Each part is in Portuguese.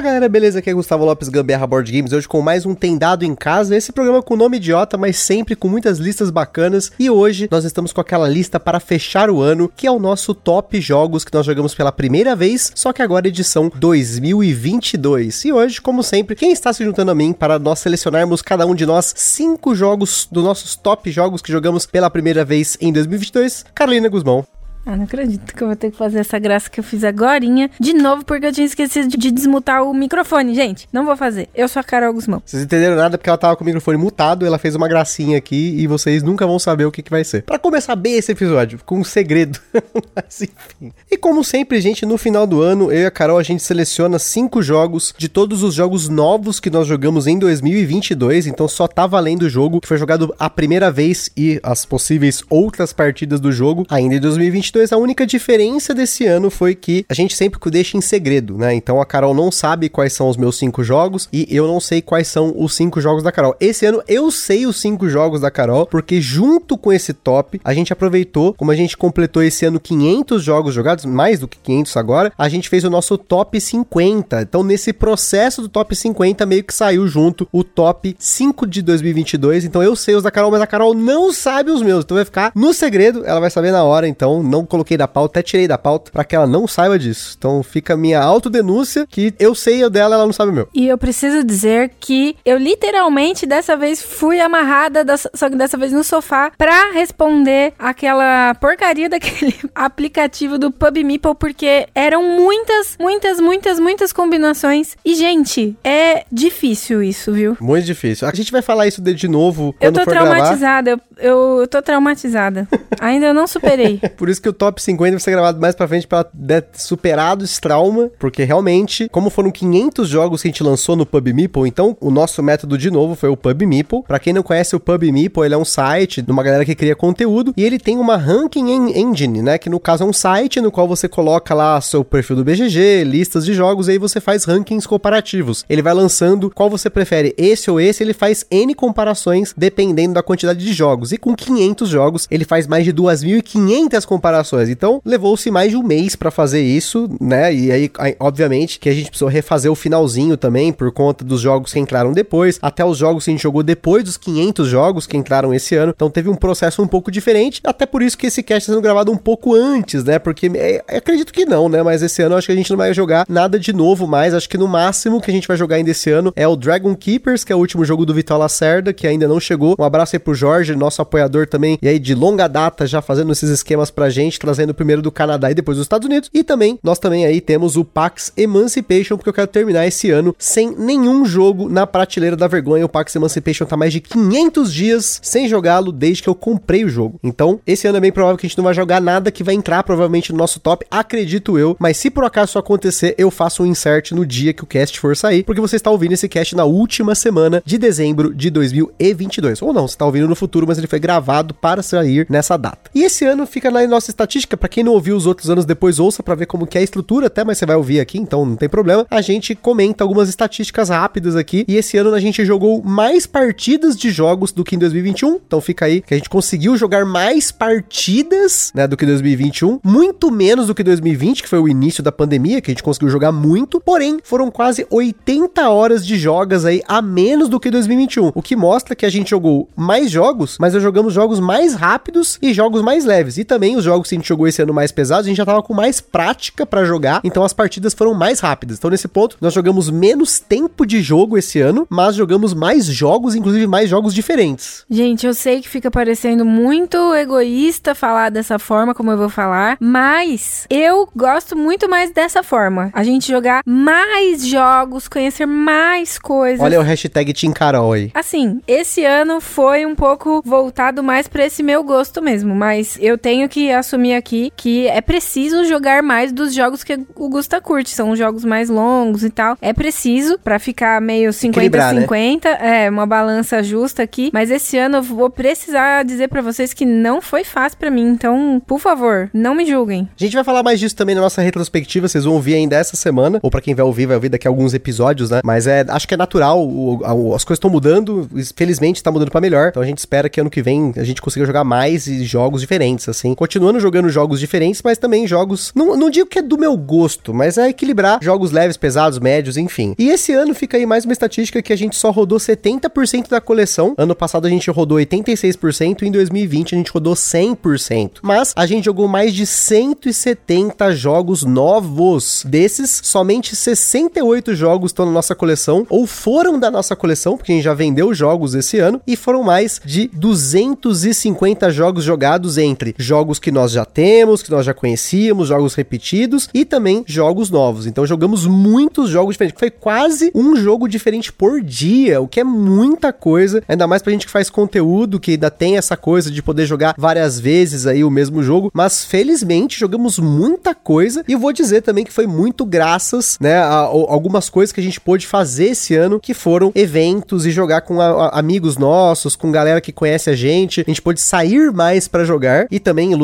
Fala galera, beleza? Aqui é Gustavo Lopes Gambiarra Board Games, hoje com mais um Tem Dado em Casa, esse programa com nome idiota, mas sempre com muitas listas bacanas, e hoje nós estamos com aquela lista para fechar o ano, que é o nosso top jogos que nós jogamos pela primeira vez, só que agora edição 2022. E hoje, como sempre, quem está se juntando a mim para nós selecionarmos cada um de nós cinco jogos dos nossos top jogos que jogamos pela primeira vez em 2022, Carolina Guzmão. Ah, não acredito que eu vou ter que fazer essa graça que eu fiz agorinha de novo porque eu tinha esquecido de, de desmutar o microfone, gente. Não vou fazer. Eu sou a Carol Guzmão. Vocês entenderam nada porque ela tava com o microfone mutado, ela fez uma gracinha aqui e vocês nunca vão saber o que, que vai ser. Para começar bem esse episódio, com um segredo. Mas enfim. E como sempre, gente, no final do ano, eu e a Carol a gente seleciona cinco jogos de todos os jogos novos que nós jogamos em 2022, então só tá valendo o jogo que foi jogado a primeira vez e as possíveis outras partidas do jogo ainda em 2022 2022, a única diferença desse ano foi que a gente sempre deixa em segredo, né? Então a Carol não sabe quais são os meus cinco jogos e eu não sei quais são os cinco jogos da Carol. Esse ano eu sei os cinco jogos da Carol, porque junto com esse top, a gente aproveitou, como a gente completou esse ano 500 jogos jogados, mais do que 500 agora, a gente fez o nosso top 50. Então nesse processo do top 50 meio que saiu junto o top 5 de 2022. Então eu sei os da Carol, mas a Carol não sabe os meus. Então vai ficar no segredo, ela vai saber na hora, então não coloquei da pauta, até tirei da pauta, para que ela não saiba disso. Então fica a minha autodenúncia que eu sei o dela, ela não sabe o meu. E eu preciso dizer que eu literalmente dessa vez fui amarrada, só que dessa vez no sofá, pra responder aquela porcaria daquele aplicativo do PubMeeple, porque eram muitas, muitas, muitas, muitas combinações. E, gente, é difícil isso, viu? Muito difícil. A gente vai falar isso de, novo quando Eu tô traumatizada, eu, eu, eu tô traumatizada. Ainda não superei. Por isso que o top 50 vai ser gravado mais pra frente pra ter superado esse trauma, porque realmente, como foram 500 jogos que a gente lançou no PubMeeple, então o nosso método de novo foi o PubMeeple. Pra quem não conhece o PubMeeple, ele é um site de uma galera que cria conteúdo e ele tem uma ranking engine, né, que no caso é um site no qual você coloca lá seu perfil do BGG, listas de jogos e aí você faz rankings comparativos. Ele vai lançando qual você prefere, esse ou esse, ele faz N comparações dependendo da quantidade de jogos. E com 500 jogos, ele faz mais de 2.500 comparações então, levou-se mais de um mês para fazer isso, né? E aí, obviamente, que a gente precisou refazer o finalzinho também, por conta dos jogos que entraram depois, até os jogos que a gente jogou depois dos 500 jogos que entraram esse ano. Então, teve um processo um pouco diferente, até por isso que esse cast está sendo gravado um pouco antes, né? Porque é, acredito que não, né? Mas esse ano acho que a gente não vai jogar nada de novo mais. Acho que no máximo que a gente vai jogar ainda esse ano é o Dragon Keepers, que é o último jogo do Vital Lacerda, que ainda não chegou. Um abraço aí pro Jorge, nosso apoiador também, e aí de longa data já fazendo esses esquemas pra gente trazendo primeiro do Canadá e depois dos Estados Unidos. E também, nós também aí temos o Pax Emancipation, porque eu quero terminar esse ano sem nenhum jogo na prateleira da vergonha. O Pax Emancipation tá mais de 500 dias sem jogá-lo desde que eu comprei o jogo. Então, esse ano é bem provável que a gente não vai jogar nada que vai entrar provavelmente no nosso top, acredito eu. Mas se por acaso isso acontecer, eu faço um insert no dia que o cast for sair, porque você está ouvindo esse cast na última semana de dezembro de 2022. Ou não, você está ouvindo no futuro, mas ele foi gravado para sair nessa data. E esse ano fica na nossa estatística para quem não ouviu os outros anos, depois ouça para ver como que é a estrutura, até, mas você vai ouvir aqui, então não tem problema. A gente comenta algumas estatísticas rápidas aqui. E esse ano a gente jogou mais partidas de jogos do que em 2021. Então fica aí que a gente conseguiu jogar mais partidas, né, do que 2021, muito menos do que 2020, que foi o início da pandemia, que a gente conseguiu jogar muito. Porém, foram quase 80 horas de jogas aí a menos do que 2021, o que mostra que a gente jogou mais jogos, mas nós jogamos jogos mais rápidos e jogos mais leves. E também os jogos que a gente jogou esse ano mais pesados, a gente já tava com mais prática para jogar, então as partidas foram mais rápidas. Então nesse ponto, nós jogamos menos tempo de jogo esse ano, mas jogamos mais jogos, inclusive mais jogos diferentes. Gente, eu sei que fica parecendo muito egoísta falar dessa forma como eu vou falar, mas eu gosto muito mais dessa forma. A gente jogar mais jogos, conhecer mais coisas. Olha o hashtag Team Carol aí. Assim, esse ano foi um pouco voltado mais para esse meu gosto mesmo, mas eu tenho que assumir aqui que é preciso jogar mais dos jogos que o Gusta curte. São jogos mais longos e tal. É preciso para ficar meio 50-50. Né? É, uma balança justa aqui. Mas esse ano eu vou precisar dizer para vocês que não foi fácil para mim. Então, por favor, não me julguem. A gente vai falar mais disso também na nossa retrospectiva. Vocês vão ouvir ainda essa semana. Ou para quem vai ouvir, vai ouvir daqui a alguns episódios, né? Mas é, acho que é natural. O, a, as coisas estão mudando. Felizmente tá mudando para melhor. Então a gente espera que ano que vem a gente consiga jogar mais jogos diferentes, assim. Continuando jogando jogos diferentes, mas também jogos. Não, não digo que é do meu gosto, mas é equilibrar jogos leves, pesados, médios, enfim. E esse ano fica aí mais uma estatística que a gente só rodou 70% da coleção. Ano passado a gente rodou 86% e em 2020 a gente rodou 100%. Mas a gente jogou mais de 170 jogos novos. Desses, somente 68 jogos estão na nossa coleção ou foram da nossa coleção, porque a gente já vendeu jogos esse ano e foram mais de 250 jogos jogados entre jogos que nós já temos, que nós já conhecíamos, jogos repetidos e também jogos novos. Então jogamos muitos jogos diferentes. Foi quase um jogo diferente por dia, o que é muita coisa. Ainda mais pra gente que faz conteúdo, que ainda tem essa coisa de poder jogar várias vezes aí o mesmo jogo. Mas felizmente jogamos muita coisa. E vou dizer também que foi muito graças, né, a, a algumas coisas que a gente pôde fazer esse ano, que foram eventos e jogar com a, a, amigos nossos, com galera que conhece a gente. A gente pôde sair mais para jogar e também em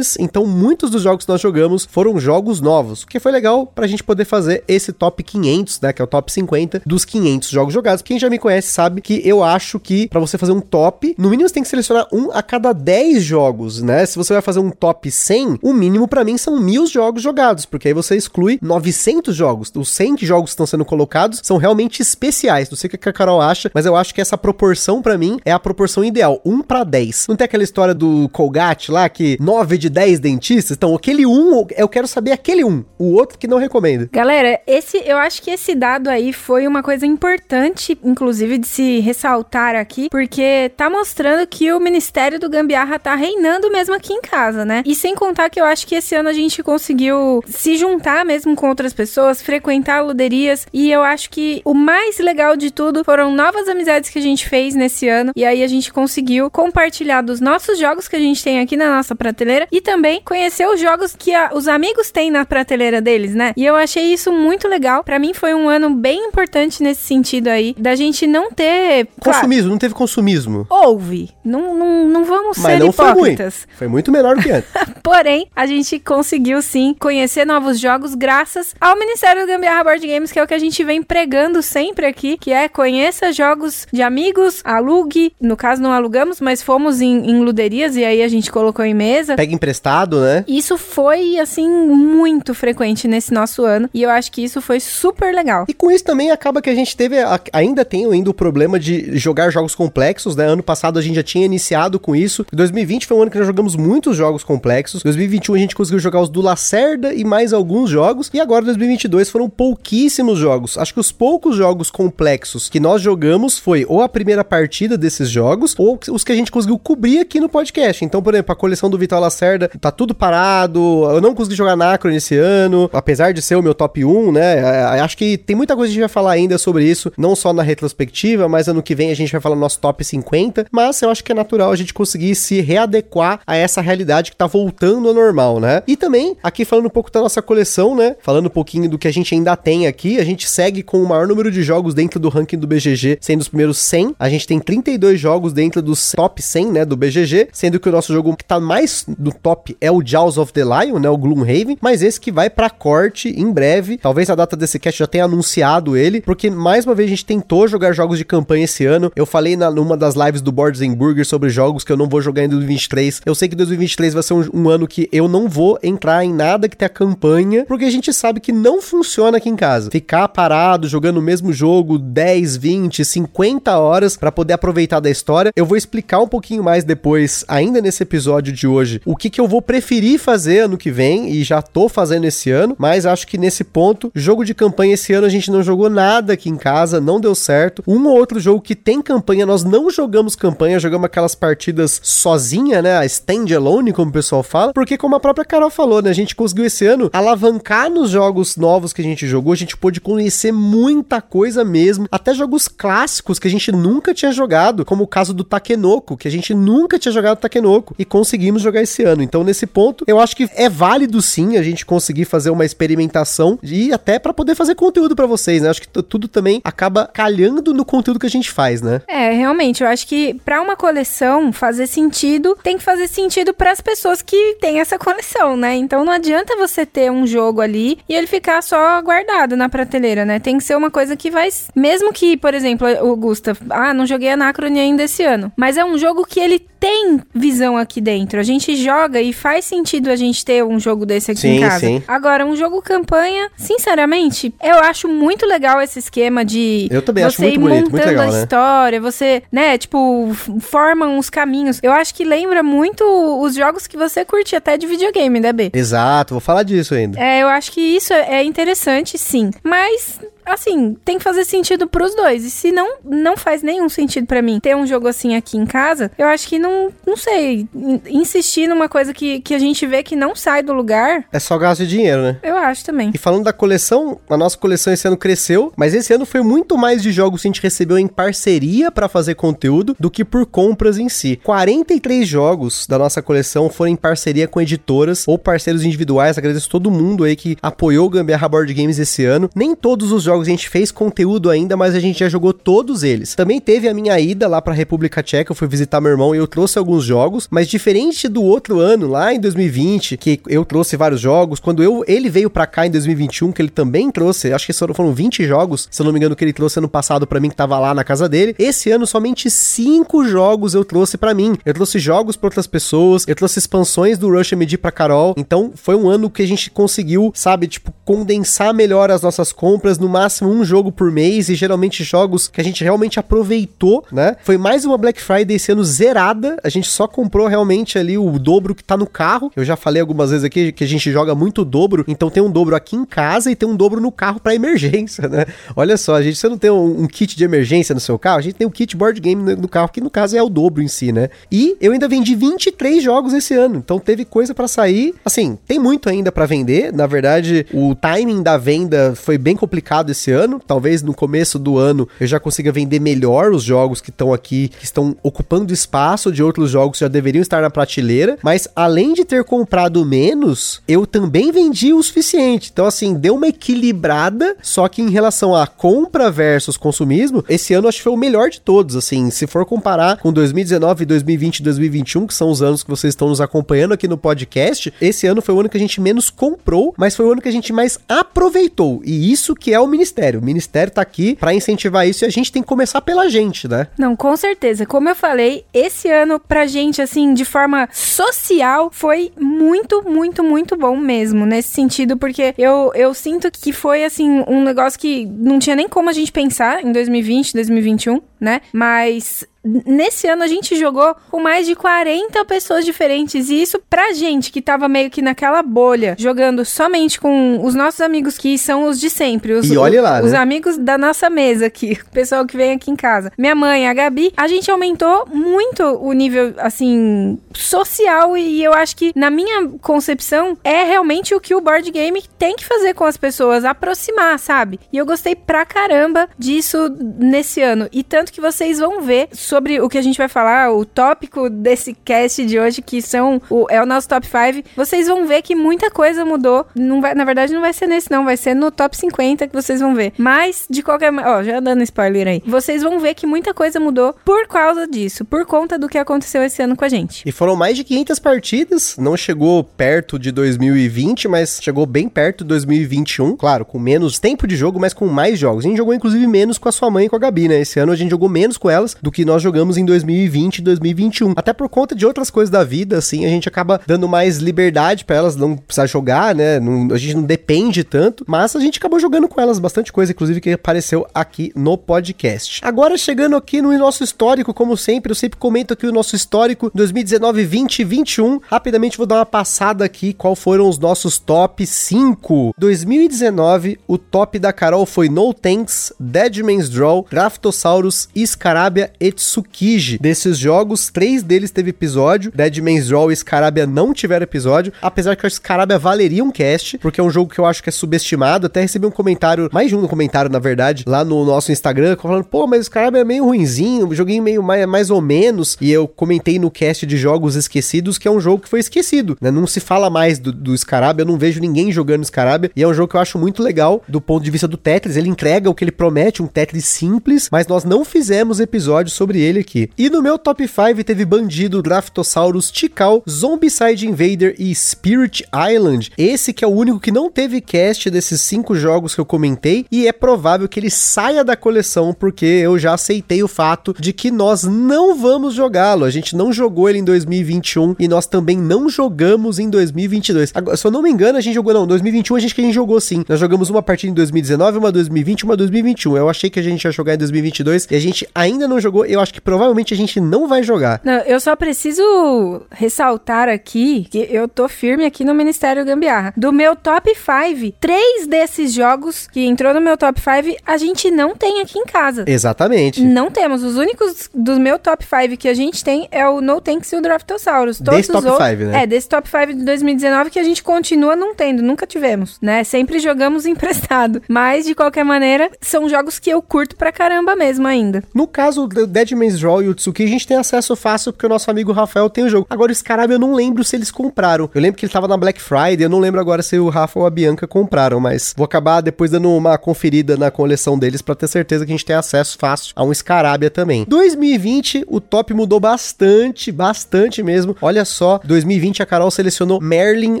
Então muitos dos jogos que nós jogamos foram jogos novos, o que foi legal pra gente poder fazer esse top 500, né, que é o top 50 dos 500 jogos jogados. Quem já me conhece sabe que eu acho que para você fazer um top, no mínimo você tem que selecionar um a cada 10 jogos, né? Se você vai fazer um top 100, o mínimo para mim são mil jogos jogados, porque aí você exclui 900 jogos. Os 100 jogos que estão sendo colocados são realmente especiais. Não sei o que a Carol acha, mas eu acho que essa proporção para mim é a proporção ideal, 1 para 10. Não tem aquela história do Colgate lá que 9 de 10 dentistas? Então, aquele 1, eu quero saber aquele 1. O outro que não recomendo. Galera, esse eu acho que esse dado aí foi uma coisa importante, inclusive de se ressaltar aqui, porque tá mostrando que o Ministério do Gambiarra tá reinando mesmo aqui em casa, né? E sem contar que eu acho que esse ano a gente conseguiu se juntar mesmo com outras pessoas, frequentar luderias, e eu acho que o mais legal de tudo foram novas amizades que a gente fez nesse ano, e aí a gente conseguiu compartilhar dos nossos jogos que a gente tem aqui na nossa prateleira e também conhecer os jogos que a, os amigos têm na prateleira deles, né? E eu achei isso muito legal. Para mim foi um ano bem importante nesse sentido aí, da gente não ter. Consumismo, claro, não teve consumismo. Houve. Não, não, não vamos Mas ser não hipócritas. Foi, foi muito do que antes. Porém, a gente conseguiu sim conhecer novos jogos graças ao Ministério do Gambiarra Board Games, que é o que a gente vem pregando sempre aqui, que é conheça jogos de amigos, alugue. No caso, não alugamos, mas fomos em, em luderias e aí a gente colocou em mesa. Pega emprestado, né? Isso foi, assim, muito frequente nesse nosso ano. E eu acho que isso foi super legal. E com isso também acaba que a gente teve, ainda tem ainda o problema de jogar jogos complexos, né? Ano passado a gente já tinha iniciado com isso. 2020 foi um ano que nós jogamos muitos jogos complexos. 2021 a gente conseguiu jogar os do Lacerda e mais alguns jogos. E agora 2022 foram pouquíssimos jogos. Acho que os poucos jogos complexos que nós jogamos foi ou a primeira partida desses jogos ou os que a gente conseguiu cobrir aqui no podcast. Então, por exemplo, a coleção do Vital Lacerda tá tudo parado. Eu não consegui jogar Nacro nesse ano, apesar de ser o meu top 1, né? É, acho que tem muita coisa que a gente vai falar ainda sobre isso, não só na retrospectiva, mas ano que vem a gente vai falar no nosso top 50. Mas eu acho que é natural a gente conseguir se readequar a essa realidade que tá voltando ao normal, né? E também, aqui falando um pouco da nossa coleção, né? Falando um pouquinho do que a gente ainda tem aqui, a gente segue com o maior número de jogos dentro do ranking do BGG, sendo os primeiros 100. A gente tem 32 jogos dentro dos top 100, né? Do BGG, sendo que o nosso jogo que tá mais no top é o Jaws of the Lion, né? O Gloomhaven, mas esse que vai para corte em breve. Talvez a data desse cast já tenha anunciado ele, porque mais uma vez a gente tentou jogar jogos de campanha esse ano. Eu falei na, numa das lives do Boards and Burger sobre jogos que eu não vou jogar em 2023. Eu sei que 2023 vai ser um, um ano que eu não vou entrar em nada que tenha campanha, porque a gente sabe que não funciona aqui em casa. Ficar parado jogando o mesmo jogo 10, 20, 50 horas para poder aproveitar da história. Eu vou explicar um pouquinho mais depois, ainda nesse episódio de hoje, o que, que eu vou preferir fazer ano que vem e já tô fazendo esse ano, mas acho que nesse ponto, jogo de campanha esse ano a gente não jogou nada aqui em casa, não deu certo. Um ou outro jogo que tem campanha, nós não jogamos campanha, jogamos aquelas partidas sozinha, né? A standalone, como o pessoal fala, porque como a própria Carol falou, né? A gente conseguiu esse ano alavancar nos jogos novos que a gente jogou, a gente pôde conhecer muita coisa mesmo, até jogos clássicos que a gente nunca tinha jogado, como o caso do Takenoko, que a gente nunca tinha jogado Takenoko e conseguimos jogar esse ano. Então, nesse ponto, eu acho que é válido sim a gente conseguir fazer uma experimentação e até para poder fazer conteúdo para vocês, né? Acho que tudo também acaba calhando no conteúdo que a gente faz, né? É, realmente, eu acho que para uma coleção fazer sentido, tem que fazer sentido para as pessoas que têm essa coleção, né? Então não adianta você ter um jogo ali e ele ficar só guardado na prateleira, né? Tem que ser uma coisa que vai, mesmo que, por exemplo, o Gustav, ah, não joguei Anacrone ainda esse ano, mas é um jogo que ele tem visão aqui dentro. A gente joga e faz sentido a gente ter um jogo desse aqui Sim, em casa. sim. Agora, um jogo campanha, sinceramente, eu acho muito legal esse esquema de Eu também você acho muito ir bonito, montando legal, a né? história, você, né, tipo, forma uns caminhos. Eu acho que lembra muito os jogos que você curte até de videogame, né, B? Exato, vou falar disso ainda. É, eu acho que isso é interessante, sim. Mas, assim, tem que fazer sentido pros dois. E se não, não faz nenhum sentido pra mim ter um jogo assim aqui em casa, eu acho que não, não sei, in- insistir numa coisa que, que a gente vê que não sai do lugar, É só gasto de dinheiro, né? eu acho também. E falando da coleção, a nossa coleção esse ano cresceu, mas esse ano foi muito mais de jogos que a gente recebeu em parceria pra fazer conteúdo do que por compras em si. 43 jogos da nossa coleção foram em parceria com editoras ou parceiros individuais. Agradeço todo mundo aí que apoiou o Gambiarra Board Games esse ano. Nem todos os jogos a gente fez conteúdo ainda, mas a gente já jogou todos eles. Também teve a minha ida lá pra República Tcheca, eu fui visitar meu irmão e eu trouxe alguns jogos, mas diferente do outro ano, lá em 2020, que eu trouxe vários jogos, quando eu ele veio pra cá em 2021, que ele também trouxe, acho que foram foram 20 jogos, se eu não me engano, que ele trouxe ano passado pra mim, que tava lá na casa dele. Esse ano, somente 5 jogos eu trouxe pra mim. Eu trouxe jogos pra outras pessoas, eu trouxe expansões do Rush MD pra Carol. Então, foi um ano que a gente conseguiu, sabe, tipo, condensar melhor as nossas compras, no máximo um jogo por mês, e geralmente jogos que a gente realmente aproveitou, né? Foi mais uma Black Friday ano zerada, a gente só comprou realmente ali o dobro que tá no carro. Eu já falei algumas vezes aqui que a gente joga muito dobro, então tem um dobro aqui em casa e tem um dobro no carro pra emergência, né? Olha só, a gente, você não tem um, um kit de emergência no seu carro, a gente tem o kit board game no, no carro, que no caso é o dobro em si, né? E eu ainda vendi 23 jogos esse ano, então teve coisa pra sair. Assim, tem muito ainda pra vender, na verdade, o timing da venda foi bem complicado esse ano, talvez no começo do ano eu já consiga vender melhor os jogos que estão aqui, que estão ocupando espaço de outros jogos que já deveriam estar na prateleira, mas além de ter comprado menos, eu também vendi o suficiente. Então, assim, deu uma equilibrada, só que em relação a compra versus consumismo, esse ano acho que foi o melhor de todos, assim, se for comparar com 2019, 2020 e 2021, que são os anos que vocês estão nos acompanhando aqui no podcast, esse ano foi o ano que a gente menos comprou, mas foi o ano que a gente mais aproveitou. E isso que é o ministério. O ministério tá aqui pra incentivar isso e a gente tem que começar pela gente, né? Não, com certeza. Como eu falei, esse ano pra gente, assim, de forma social, foi muito, muito, muito bom mesmo, nesse sentido, porque eu, eu sinto que foi, assim, um negócio que não tinha nem como a gente pensar em 2020, 2021, né? Mas nesse ano a gente jogou com mais de 40 pessoas diferentes. E isso pra gente que tava meio que naquela bolha, jogando somente com os nossos amigos que são os de sempre. Os, E olhe lá, os né? amigos da nossa mesa aqui, o pessoal que vem aqui em casa. Minha mãe, a Gabi, a gente aumentou muito o nível, assim, social e eu acho que, na minha concepção, é realmente o que o board game tem que fazer com as pessoas, aproximar, sabe? E eu gostei pra caramba disso nesse ano. E tanto que vocês vão ver sobre o que a gente vai falar, o tópico desse cast de hoje, que são o, é o nosso top 5, vocês vão ver que muita coisa mudou. Não vai, na verdade, não vai ser nesse, não, vai ser no top 50 que vocês vão ver. Mas, de qualquer maneira, ó, já dando spoiler aí, vocês vão ver que muita coisa mudou por causa disso, por conta do que aconteceu esse ano com a gente. E foram mais de 500 partidas, não chegou perto de 2020, mas chegou bem perto de 2021. Claro, com menos tempo de jogo, mas com mais jogos. A gente jogou inclusive menos com a sua mãe e com a Gabi, né? Esse ano a gente jogou menos com elas do que nós jogamos em 2020 e 2021. Até por conta de outras coisas da vida, assim, a gente acaba dando mais liberdade pra elas não precisar jogar, né? Não- a gente não depende tanto, mas a gente acabou jogando com elas bastante coisa, inclusive que apareceu aqui no podcast. Agora chegando aqui no nosso histórico, como sempre, eu sempre comento aqui o nosso histórico 2019, 20 e 21. Rapidamente vou dar uma passada aqui qual foram os nossos top 5. 2019, o top da Carol foi No Tanks, Dead Man's Draw, Draftosaurus, Scarabia e Tsukiji. Desses jogos, três deles teve episódio. Dead Man's Draw e Scarabia não tiveram episódio. Apesar que o Scarabia valeria um cast, porque é um jogo que eu acho que é subestimado. Até recebi um comentário, mais de um comentário, na verdade, lá no nosso Instagram, falando, pô, mas o Scarabia é meio ruinzinho, joguinho meio mais, mais ou menos. E eu comentei no cast de jogos esquecidos que é um jogo que foi esquecido, né? Não se fala mais do, do Scarabia, eu não vejo ninguém jogando Scarabia. E é um jogo que eu acho muito legal do ponto de vista do Tetris. Ele entrega o que ele promete, um Tetris simples, mas nós não fizemos episódio sobre ele aqui. E no meu top 5 teve Bandido, Draftosaurus, Tikal, Zombicide Invader e Spirit Island. Esse que é o único que não teve cast desses cinco jogos que eu comentei e é provável que ele saia da coleção porque eu já aceitei o fato de que nós não vamos jogá-lo. A gente não jogou ele em 2021 e nós também não jogamos em 2022. Agora, se eu não me engano, a gente jogou não, em 2021 a gente que a gente jogou sim. Nós jogamos uma partida em 2019, uma 2020, uma 2021. Eu achei que a gente ia jogar em 2022 e a gente ainda não jogou. Eu acho que provavelmente a gente não vai jogar. Não, eu só preciso ressaltar aqui que eu tô firme aqui no Ministério Gambiarra. Do meu top 5, três desses jogos que entrou no meu top 5, a gente não tem aqui em casa. Exatamente. Não temos. Os únicos do meu top 5 que a gente tem é o No Tanks e o Draftosaurus. Todos Desse top outros- 5, né? É, desse top 5 de 2019 que a gente continua não tendo, nunca tivemos, né? Sempre jogamos emprestado. Mas, de qualquer maneira, são jogos que eu curto pra caramba mesmo ainda. No caso do Dead Man's Draw e o Tsuki, a gente tem acesso fácil porque o nosso amigo Rafael tem o jogo. Agora, o Scarab eu não lembro se eles compraram. Eu lembro que ele tava na Black Friday, eu não lembro agora se o Rafa ou a Bianca compraram, mas vou acabar depois dando uma conferida na coleção deles pra ter certeza que a gente tem acesso fácil a um Scarabia também. 2020, o top mudou bastante, bastante mesmo. Olha só, 2020 a Carol selecionou Merlin,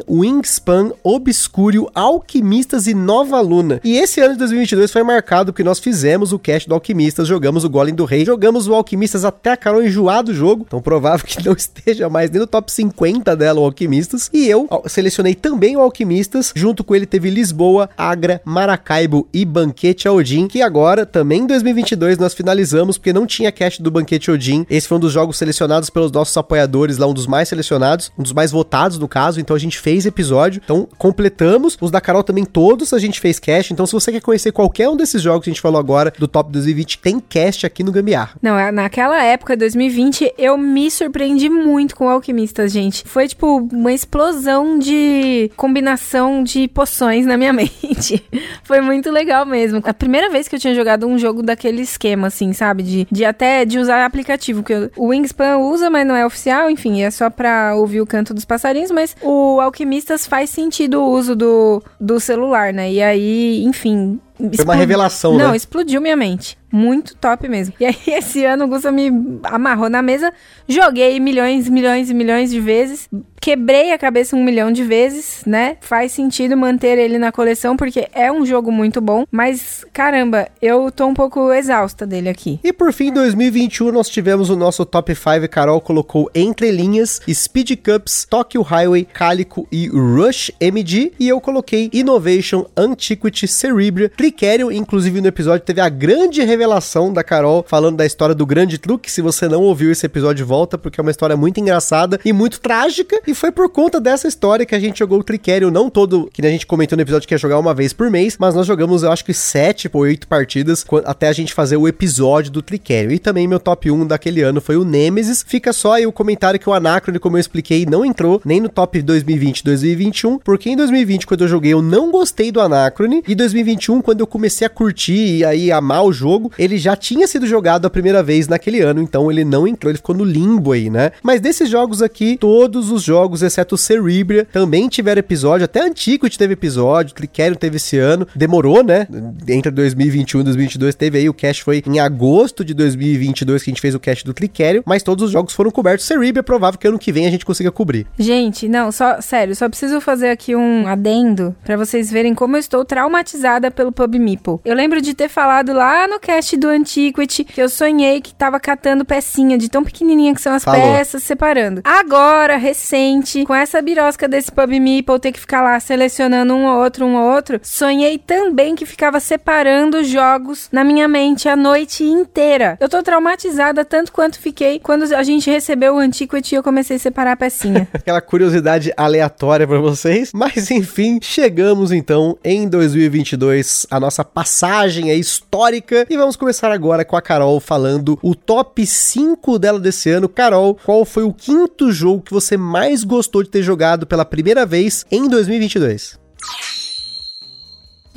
Wingspan, Obscurio, Alquimistas e Nova Luna. E esse ano de 2022 foi marcado porque nós fizemos o cast do Alquimistas, jogamos o Golem do Rei, jogamos o Alquimistas até a Carol enjoar do jogo, então provável que não esteja mais nem no top 50 dela o Alquimistas. E eu selecionei também o Alquimistas, junto com ele teve Lisboa, Agra, Maracaibo e Banquete Odin, que agora, também em 2022, nós finalizamos, porque não tinha cast do Banquete Odin. Esse foi um dos jogos selecionados pelos nossos apoiadores lá, um dos mais selecionados, um dos mais votados no caso, então a gente fez episódio, então completamos. Os da Carol também todos a gente fez cast, então se você quer conhecer qualquer um desses jogos que a gente falou agora, do Top 2020, tem cast aqui no Gambiarra. Não, é- naquela época, 2020, eu me surpreendi muito com Alquimistas, gente. Foi, tipo, uma explosão de combinação de poções na minha mente. Foi muito legal mesmo. A primeira vez que eu tinha jogado um jogo daquele esquema, assim, sabe? De, de até de usar aplicativo, que o Wingspan usa, mas não é oficial, enfim, é só pra ouvir o canto dos passarinhos, mas o Alquimistas faz sentido o uso do, do celular, né? E aí, enfim... Foi uma revelação, Não, né? explodiu minha mente. Muito top mesmo. E aí, esse ano, o Gusta me amarrou na mesa. Joguei milhões, milhões e milhões de vezes. Quebrei a cabeça um milhão de vezes, né? Faz sentido manter ele na coleção, porque é um jogo muito bom. Mas, caramba, eu tô um pouco exausta dele aqui. E por fim, em 2021, nós tivemos o nosso top 5. Carol colocou Entre Linhas, Speed Cups, Tokyo Highway, Calico e Rush MD. E eu coloquei Innovation, Antiquity, Cerebria, Tricerion. Inclusive, no episódio teve a grande revelação da Carol falando da história do grande truque. Se você não ouviu esse episódio, volta, porque é uma história muito engraçada e muito trágica. E foi por conta dessa história que a gente jogou o Tricerion. Não todo, que a gente comentou no episódio que ia jogar uma vez por mês, mas nós jogamos, eu acho que sete ou oito partidas até a gente fazer o episódio do Tricerion. E também meu top 1 daquele ano foi o Nemesis. Fica só aí o comentário que o Anacrone, como eu expliquei, não entrou nem no top 2020 2021, porque em 2020, quando eu joguei, eu não gostei do Anacrone. E 2021, quando eu comecei a curtir e aí amar o jogo, ele já tinha sido jogado a primeira vez naquele ano, então ele não entrou, ele ficou no limbo aí, né? Mas desses jogos aqui, todos os jogos, exceto o Cerebria, também tiveram episódio, até Antiquity teve episódio, Tricerion teve esse ano, demorou, né? Entre 2021 e 2022 teve aí, o cast foi em agosto de 2022 que a gente fez o cast do Tricerion, mas todos os jogos foram cobertos. Cerebria é provável que ano que vem a gente consiga cobrir. Gente, não, só, sério, só preciso fazer aqui um adendo pra vocês verem como eu estou traumatizada pelo Pub Meeple. Eu lembro de ter falado lá no cast do Antiquity que eu sonhei que tava catando pecinha de tão pequenininha que são as Falou. peças, separando. Agora, recente, com essa birosca desse Pub Meeple, ter que ficar lá selecionando um ou outro, um ou outro, sonhei também que ficava separando jogos na minha mente a noite inteira. Eu tô traumatizada tanto quanto fiquei quando a gente recebeu o Antiquity e eu comecei a separar a pecinha. Aquela curiosidade aleatória pra vocês. Mas enfim, chegamos então em 2022 a nossa passagem histórica. E vamos começar agora com a Carol falando o top 5 dela desse ano. Carol, qual foi o quinto jogo que você mais gostou de ter jogado pela primeira vez em 2022?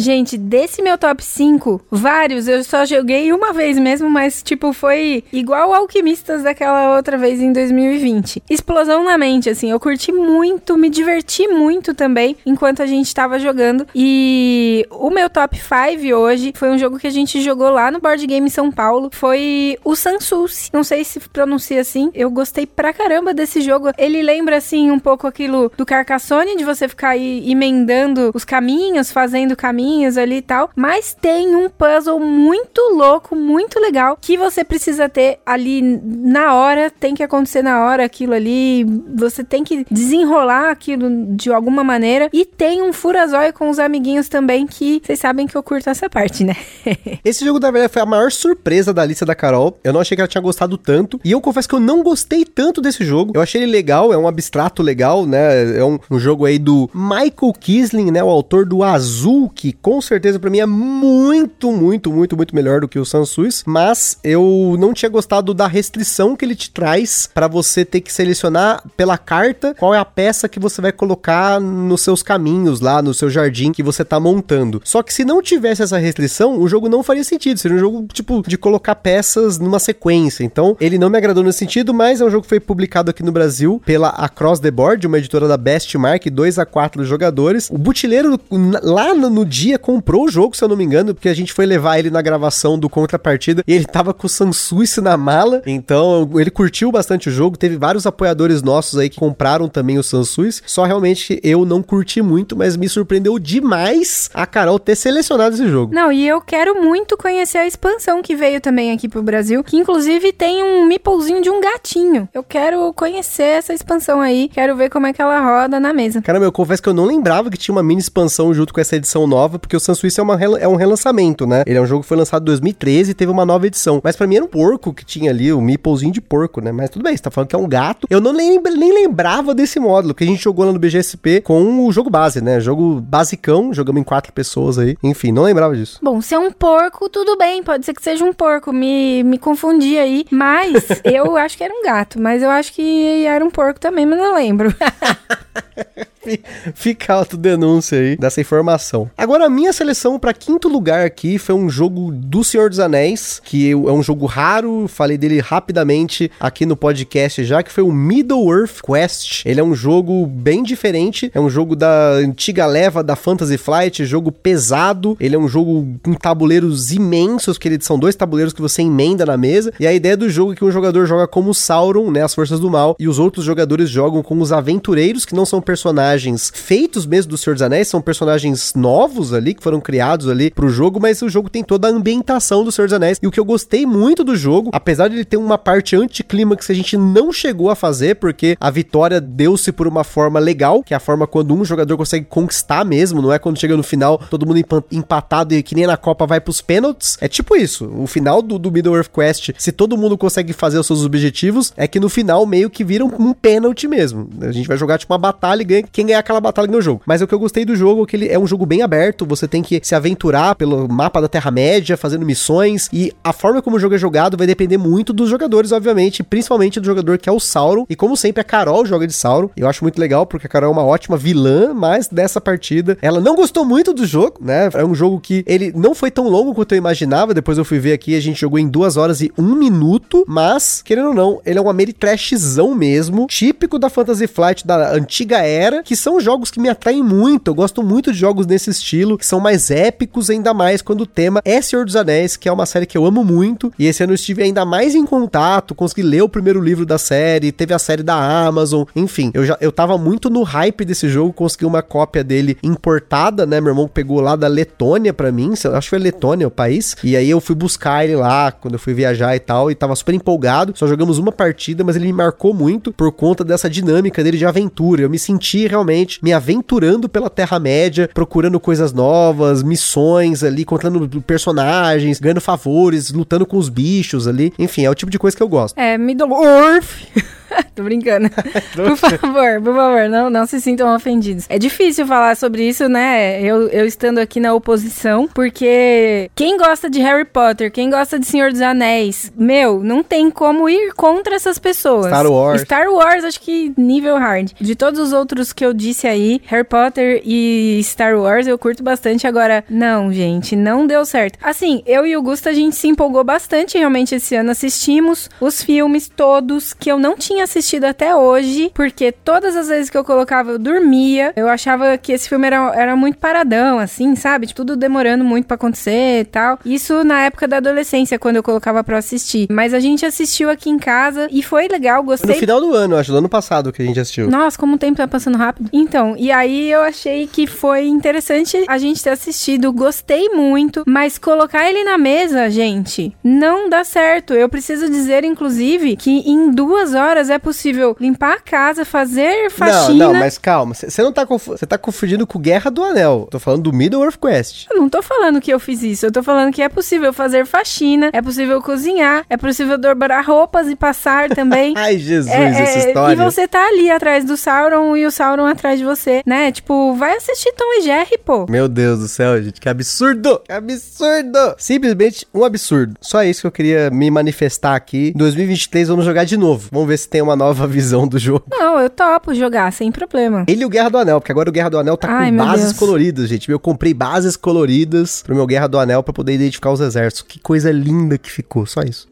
Gente, desse meu top 5, vários eu só joguei uma vez mesmo, mas tipo, foi igual Alquimistas daquela outra vez em 2020. Explosão na mente, assim, eu curti muito, me diverti muito também enquanto a gente tava jogando. E o meu top 5 hoje foi um jogo que a gente jogou lá no Board Game São Paulo. Foi o Sansus. Não sei se pronuncia assim. Eu gostei pra caramba desse jogo. Ele lembra, assim, um pouco aquilo do Carcassonne, de você ficar aí emendando os caminhos, fazendo caminhos ali e tal, mas tem um puzzle muito louco, muito legal, que você precisa ter ali na hora, tem que acontecer na hora aquilo ali, você tem que desenrolar aquilo de alguma maneira, e tem um furazóio com os amiguinhos também, que vocês sabem que eu curto essa parte, né? Esse jogo, da verdade, foi a maior surpresa da lista da Carol, eu não achei que ela tinha gostado tanto, e eu confesso que eu não gostei tanto desse jogo, eu achei ele legal, é um abstrato legal, né, é um, um jogo aí do Michael Kisling, né, o autor do Azul, que com certeza para mim é muito, muito, muito, muito melhor do que o Sansus, mas eu não tinha gostado da restrição que ele te traz para você ter que selecionar pela carta qual é a peça que você vai colocar nos seus caminhos lá, no seu jardim que você tá montando. Só que se não tivesse essa restrição, o jogo não faria sentido, seria um jogo tipo de colocar peças numa sequência. Então, ele não me agradou nesse sentido, mas é um jogo que foi publicado aqui no Brasil pela Across the Board, uma editora da Bestmark, 2 a 4 jogadores. O butileiro lá no dia dia comprou o jogo, se eu não me engano, porque a gente foi levar ele na gravação do Contrapartida e ele tava com o Sansuice na mala, então ele curtiu bastante o jogo, teve vários apoiadores nossos aí que compraram também o Sansuice, só realmente eu não curti muito, mas me surpreendeu demais a Carol ter selecionado esse jogo. Não, e eu quero muito conhecer a expansão que veio também aqui pro Brasil, que inclusive tem um meeplezinho de um gatinho. Eu quero conhecer essa expansão aí, quero ver como é que ela roda na mesa. Caramba, eu confesso que eu não lembrava que tinha uma mini expansão junto com essa edição nova, porque o Sansuíce é, uma, é um relançamento, né? Ele é um jogo que foi lançado em 2013 e teve uma nova edição. Mas para mim era um porco que tinha ali, o um meeplezinho de porco, né? Mas tudo bem, você tá falando que é um gato. Eu não nem, nem lembrava desse módulo, que a gente jogou lá no BGSP com o jogo base, né? Jogo basicão, jogamos em quatro pessoas aí. Enfim, não lembrava disso. Bom, se é um porco, tudo bem, pode ser que seja um porco. Me, me confundi aí. Mas eu acho que era um gato, mas eu acho que era um porco também, mas não lembro. Fica autodenúncia aí dessa informação. Agora, a minha seleção para quinto lugar aqui foi um jogo do Senhor dos Anéis, que é um jogo raro, falei dele rapidamente aqui no podcast já, que foi o Middle-earth Quest. Ele é um jogo bem diferente, é um jogo da antiga leva da Fantasy Flight, jogo pesado, ele é um jogo com tabuleiros imensos, que são dois tabuleiros que você emenda na mesa, e a ideia do jogo é que um jogador joga como Sauron, né, as forças do mal, e os outros jogadores jogam com os aventureiros, que não são personagens personagens feitos mesmo do Senhor dos Anéis, são personagens novos ali, que foram criados ali pro jogo, mas o jogo tem toda a ambientação do Senhor dos Anéis. E o que eu gostei muito do jogo, apesar de ele ter uma parte anticlímax que a gente não chegou a fazer, porque a vitória deu-se por uma forma legal, que é a forma quando um jogador consegue conquistar mesmo, não é quando chega no final todo mundo empatado e que nem na Copa vai pros pênaltis. É tipo isso. O final do, do Middle-earth Quest, se todo mundo consegue fazer os seus objetivos, é que no final meio que vira um, um pênalti mesmo. A gente vai jogar tipo uma batalha e ganha quem ganhar aquela batalha no jogo. Mas o que eu gostei do jogo é que ele é um jogo bem aberto, você tem que se aventurar pelo mapa da Terra-média, fazendo missões, e a forma como o jogo é jogado vai depender muito dos jogadores, obviamente, principalmente do jogador que é o Sauron, e como sempre a Carol joga de Sauron, eu acho muito legal, porque a Carol é uma ótima vilã, mas dessa partida, ela não gostou muito do jogo, né, é um jogo que ele não foi tão longo quanto eu imaginava, depois eu fui ver aqui, a gente jogou em duas horas e um minuto, mas, querendo ou não, ele é um Ameritrashzão mesmo, típico da Fantasy Flight da antiga era, que são jogos que me atraem muito. Eu gosto muito de jogos nesse estilo, que são mais épicos, ainda mais quando o tema é Senhor dos Anéis, que é uma série que eu amo muito. E esse ano eu estive ainda mais em contato, consegui ler o primeiro livro da série, teve a série da Amazon, enfim, eu já eu tava muito no hype desse jogo, consegui uma cópia dele importada, né? Meu irmão pegou lá da Letônia para mim, acho que foi Letônia o país, e aí eu fui buscar ele lá quando eu fui viajar e tal, e tava super empolgado. Só jogamos uma partida, mas ele me marcou muito por conta dessa dinâmica dele de aventura. Eu me senti realmente me aventurando pela Terra-média, procurando coisas novas, missões ali, contando personagens, ganhando favores, lutando com os bichos ali. Enfim, é o tipo de coisa que eu gosto. É, Middle Earth. Tô brincando. por favor, por favor, não, não se sintam ofendidos. É difícil falar sobre isso, né? Eu, eu estando aqui na oposição, porque quem gosta de Harry Potter, quem gosta de Senhor dos Anéis, meu, não tem como ir contra essas pessoas. Star Wars. Star Wars, acho que nível hard. De todos os outros que eu disse aí, Harry Potter e Star Wars, eu curto bastante. Agora, não, gente, não deu certo. Assim, eu e o Gusto, a gente se empolgou bastante realmente esse ano. Assistimos os filmes todos que eu não tinha assistido até hoje, porque todas as vezes que eu colocava, eu dormia. Eu achava que esse filme era, era muito paradão, assim, sabe? Tipo, tudo demorando muito para acontecer e tal. Isso na época da adolescência, quando eu colocava pra assistir. Mas a gente assistiu aqui em casa e foi legal, gostei. No final do ano, acho, do ano passado que a gente assistiu. Nossa, como o tempo tá passando rápido. Então, e aí eu achei que foi interessante a gente ter assistido, gostei muito, mas colocar ele na mesa, gente, não dá certo. Eu preciso dizer, inclusive, que em duas horas é possível limpar a casa, fazer faxina. Não, não, mas calma, você não tá você tá confundindo com Guerra do Anel. Tô falando do Middle Earth Quest. Eu não tô falando que eu fiz isso, eu tô falando que é possível fazer faxina, é possível cozinhar, é possível dobrar roupas e passar também. Ai, Jesus, É, essa é, história. E você tá ali atrás do Sauron e o Sauron atrás de você, né? Tipo, vai assistir Tom e Jerry, pô. Meu Deus do céu, gente, que absurdo! Que absurdo! Simplesmente um absurdo. Só isso que eu queria me manifestar aqui. Em 2023 vamos jogar de novo. Vamos ver se tem uma nova visão do jogo. Não, eu topo jogar, sem problema. Ele e o Guerra do Anel, porque agora o Guerra do Anel tá Ai, com bases Deus. coloridas, gente. Eu comprei bases coloridas pro meu Guerra do Anel pra poder identificar os exércitos. Que coisa linda que ficou, só isso.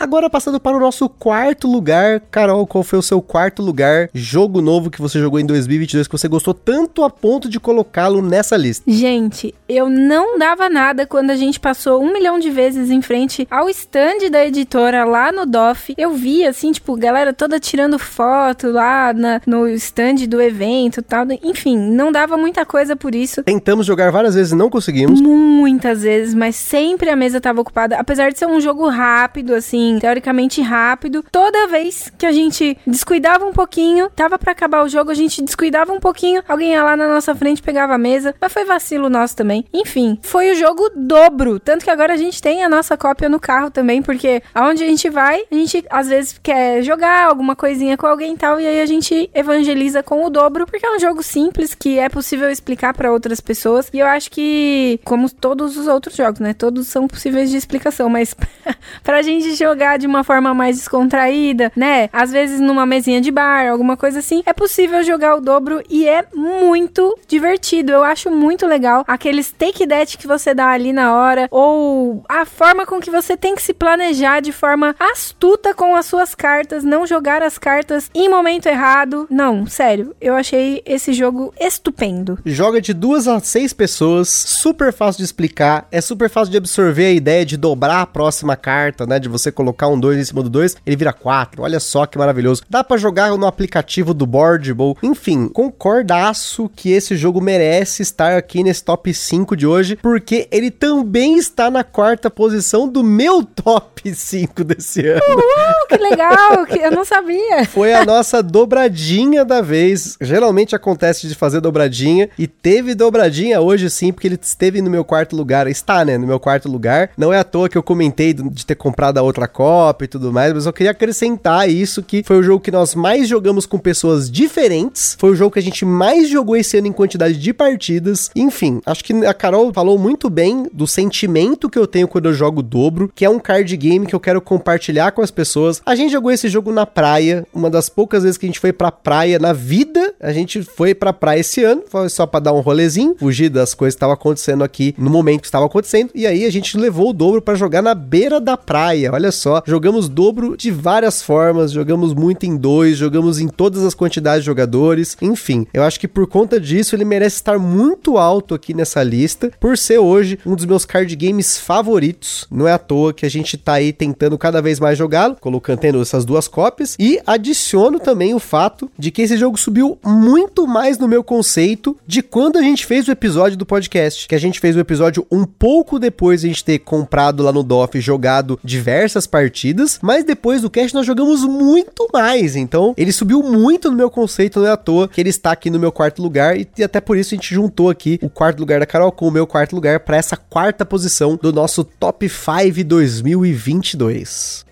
Agora passando para o nosso quarto lugar, Carol, qual foi o seu quarto lugar? Jogo novo que você jogou em 2022 que você gostou tanto a ponto de colocá-lo nessa lista? Gente, eu não dava nada quando a gente passou um milhão de vezes em frente ao stand da editora lá no DOF. Eu vi, assim, tipo, galera toda tirando foto lá na- no stand do evento e tal. Enfim, não dava muita coisa por isso. Tentamos jogar várias vezes e não conseguimos. Muitas vezes, mas sempre a mesa tava ocupada. Apesar de ser um jogo rápido, assim, teoricamente rápido. Toda vez que a gente descuidava um pouquinho, tava pra acabar o jogo, a gente descuidava um pouquinho, alguém ia lá na nossa frente, pegava a mesa. Mas foi vacilo nosso também. Enfim, foi o jogo dobro. Tanto que agora a gente tem a nossa cópia no carro também, porque aonde a gente vai, a gente às vezes quer jogar alguma coisinha com alguém e tal, e aí a gente evangeliza com o dobro, porque é um jogo simples que é possível explicar pra outras pessoas. E eu acho que, como todos os outros jogos, né? Todos são possíveis de explicação, mas pra gente jogar de uma forma mais descontraída, né? Às vezes numa mesinha de bar, alguma coisa assim, é possível jogar o dobro e é muito divertido. Eu acho muito legal aqueles take that que você dá ali na hora, ou a forma com que você tem que se planejar de forma astuta com as suas cartas, não jogar as cartas em momento errado. Não, sério, eu achei esse jogo estupendo. Joga de duas a seis pessoas, super fácil de explicar, é super fácil de absorver a ideia de dobrar a próxima carta, né? De você colocar um 2 em cima do 2, ele vira 4. Olha só que maravilhoso. Dá pra jogar no aplicativo do Boardable. Enfim, concordaço que esse jogo merece estar aqui nesse top 5 de hoje, porque ele também está na quarta posição do meu top 5 desse ano. Uh, que legal, que eu não sabia. Foi a nossa dobradinha da vez. Geralmente acontece de fazer dobradinha e teve dobradinha hoje sim, porque ele esteve no meu quarto lugar. Está, né, no meu quarto lugar. Não é à toa que eu comentei de ter comprado a outra Copa e tudo mais, mas eu queria acrescentar isso que foi o jogo que nós mais jogamos com pessoas diferentes. Foi o jogo que a gente mais jogou esse ano em quantidade de partidas. Enfim, acho que a Carol falou muito bem do sentimento que eu tenho quando eu jogo dobro, que é um card game que eu quero compartilhar com as pessoas. A gente jogou esse jogo na praia, uma das poucas vezes que a gente foi pra praia na vida. A gente foi pra praia esse ano, foi só pra dar um rolezinho, fugir das coisas que estavam acontecendo aqui no momento que estava acontecendo. E aí a gente levou o dobro pra jogar na beira da praia. Olha só, jogamos dobro de várias formas, jogamos muito em dois, jogamos em todas as quantidades de jogadores. Enfim, eu acho que por conta disso ele merece estar muito alto aqui nessa lista, por ser hoje um dos meus card games favoritos. Não é à toa que a gente tá aí tentando cada vez mais jogá-lo, colocando essas duas cópias e adiciono também o fato de que esse jogo subiu muito mais no meu conceito de quando a gente fez o episódio do podcast, que a gente fez o episódio um pouco depois de a gente ter comprado lá no DOF jogado diversas partidas, mas depois do cast nós jogamos muito mais, então ele subiu muito no meu conceito, não é à toa que ele está aqui no meu quarto lugar e, e até por isso a gente juntou aqui o quarto lugar da Carol com o meu quarto lugar para essa quarta posição do nosso Top 5 2022.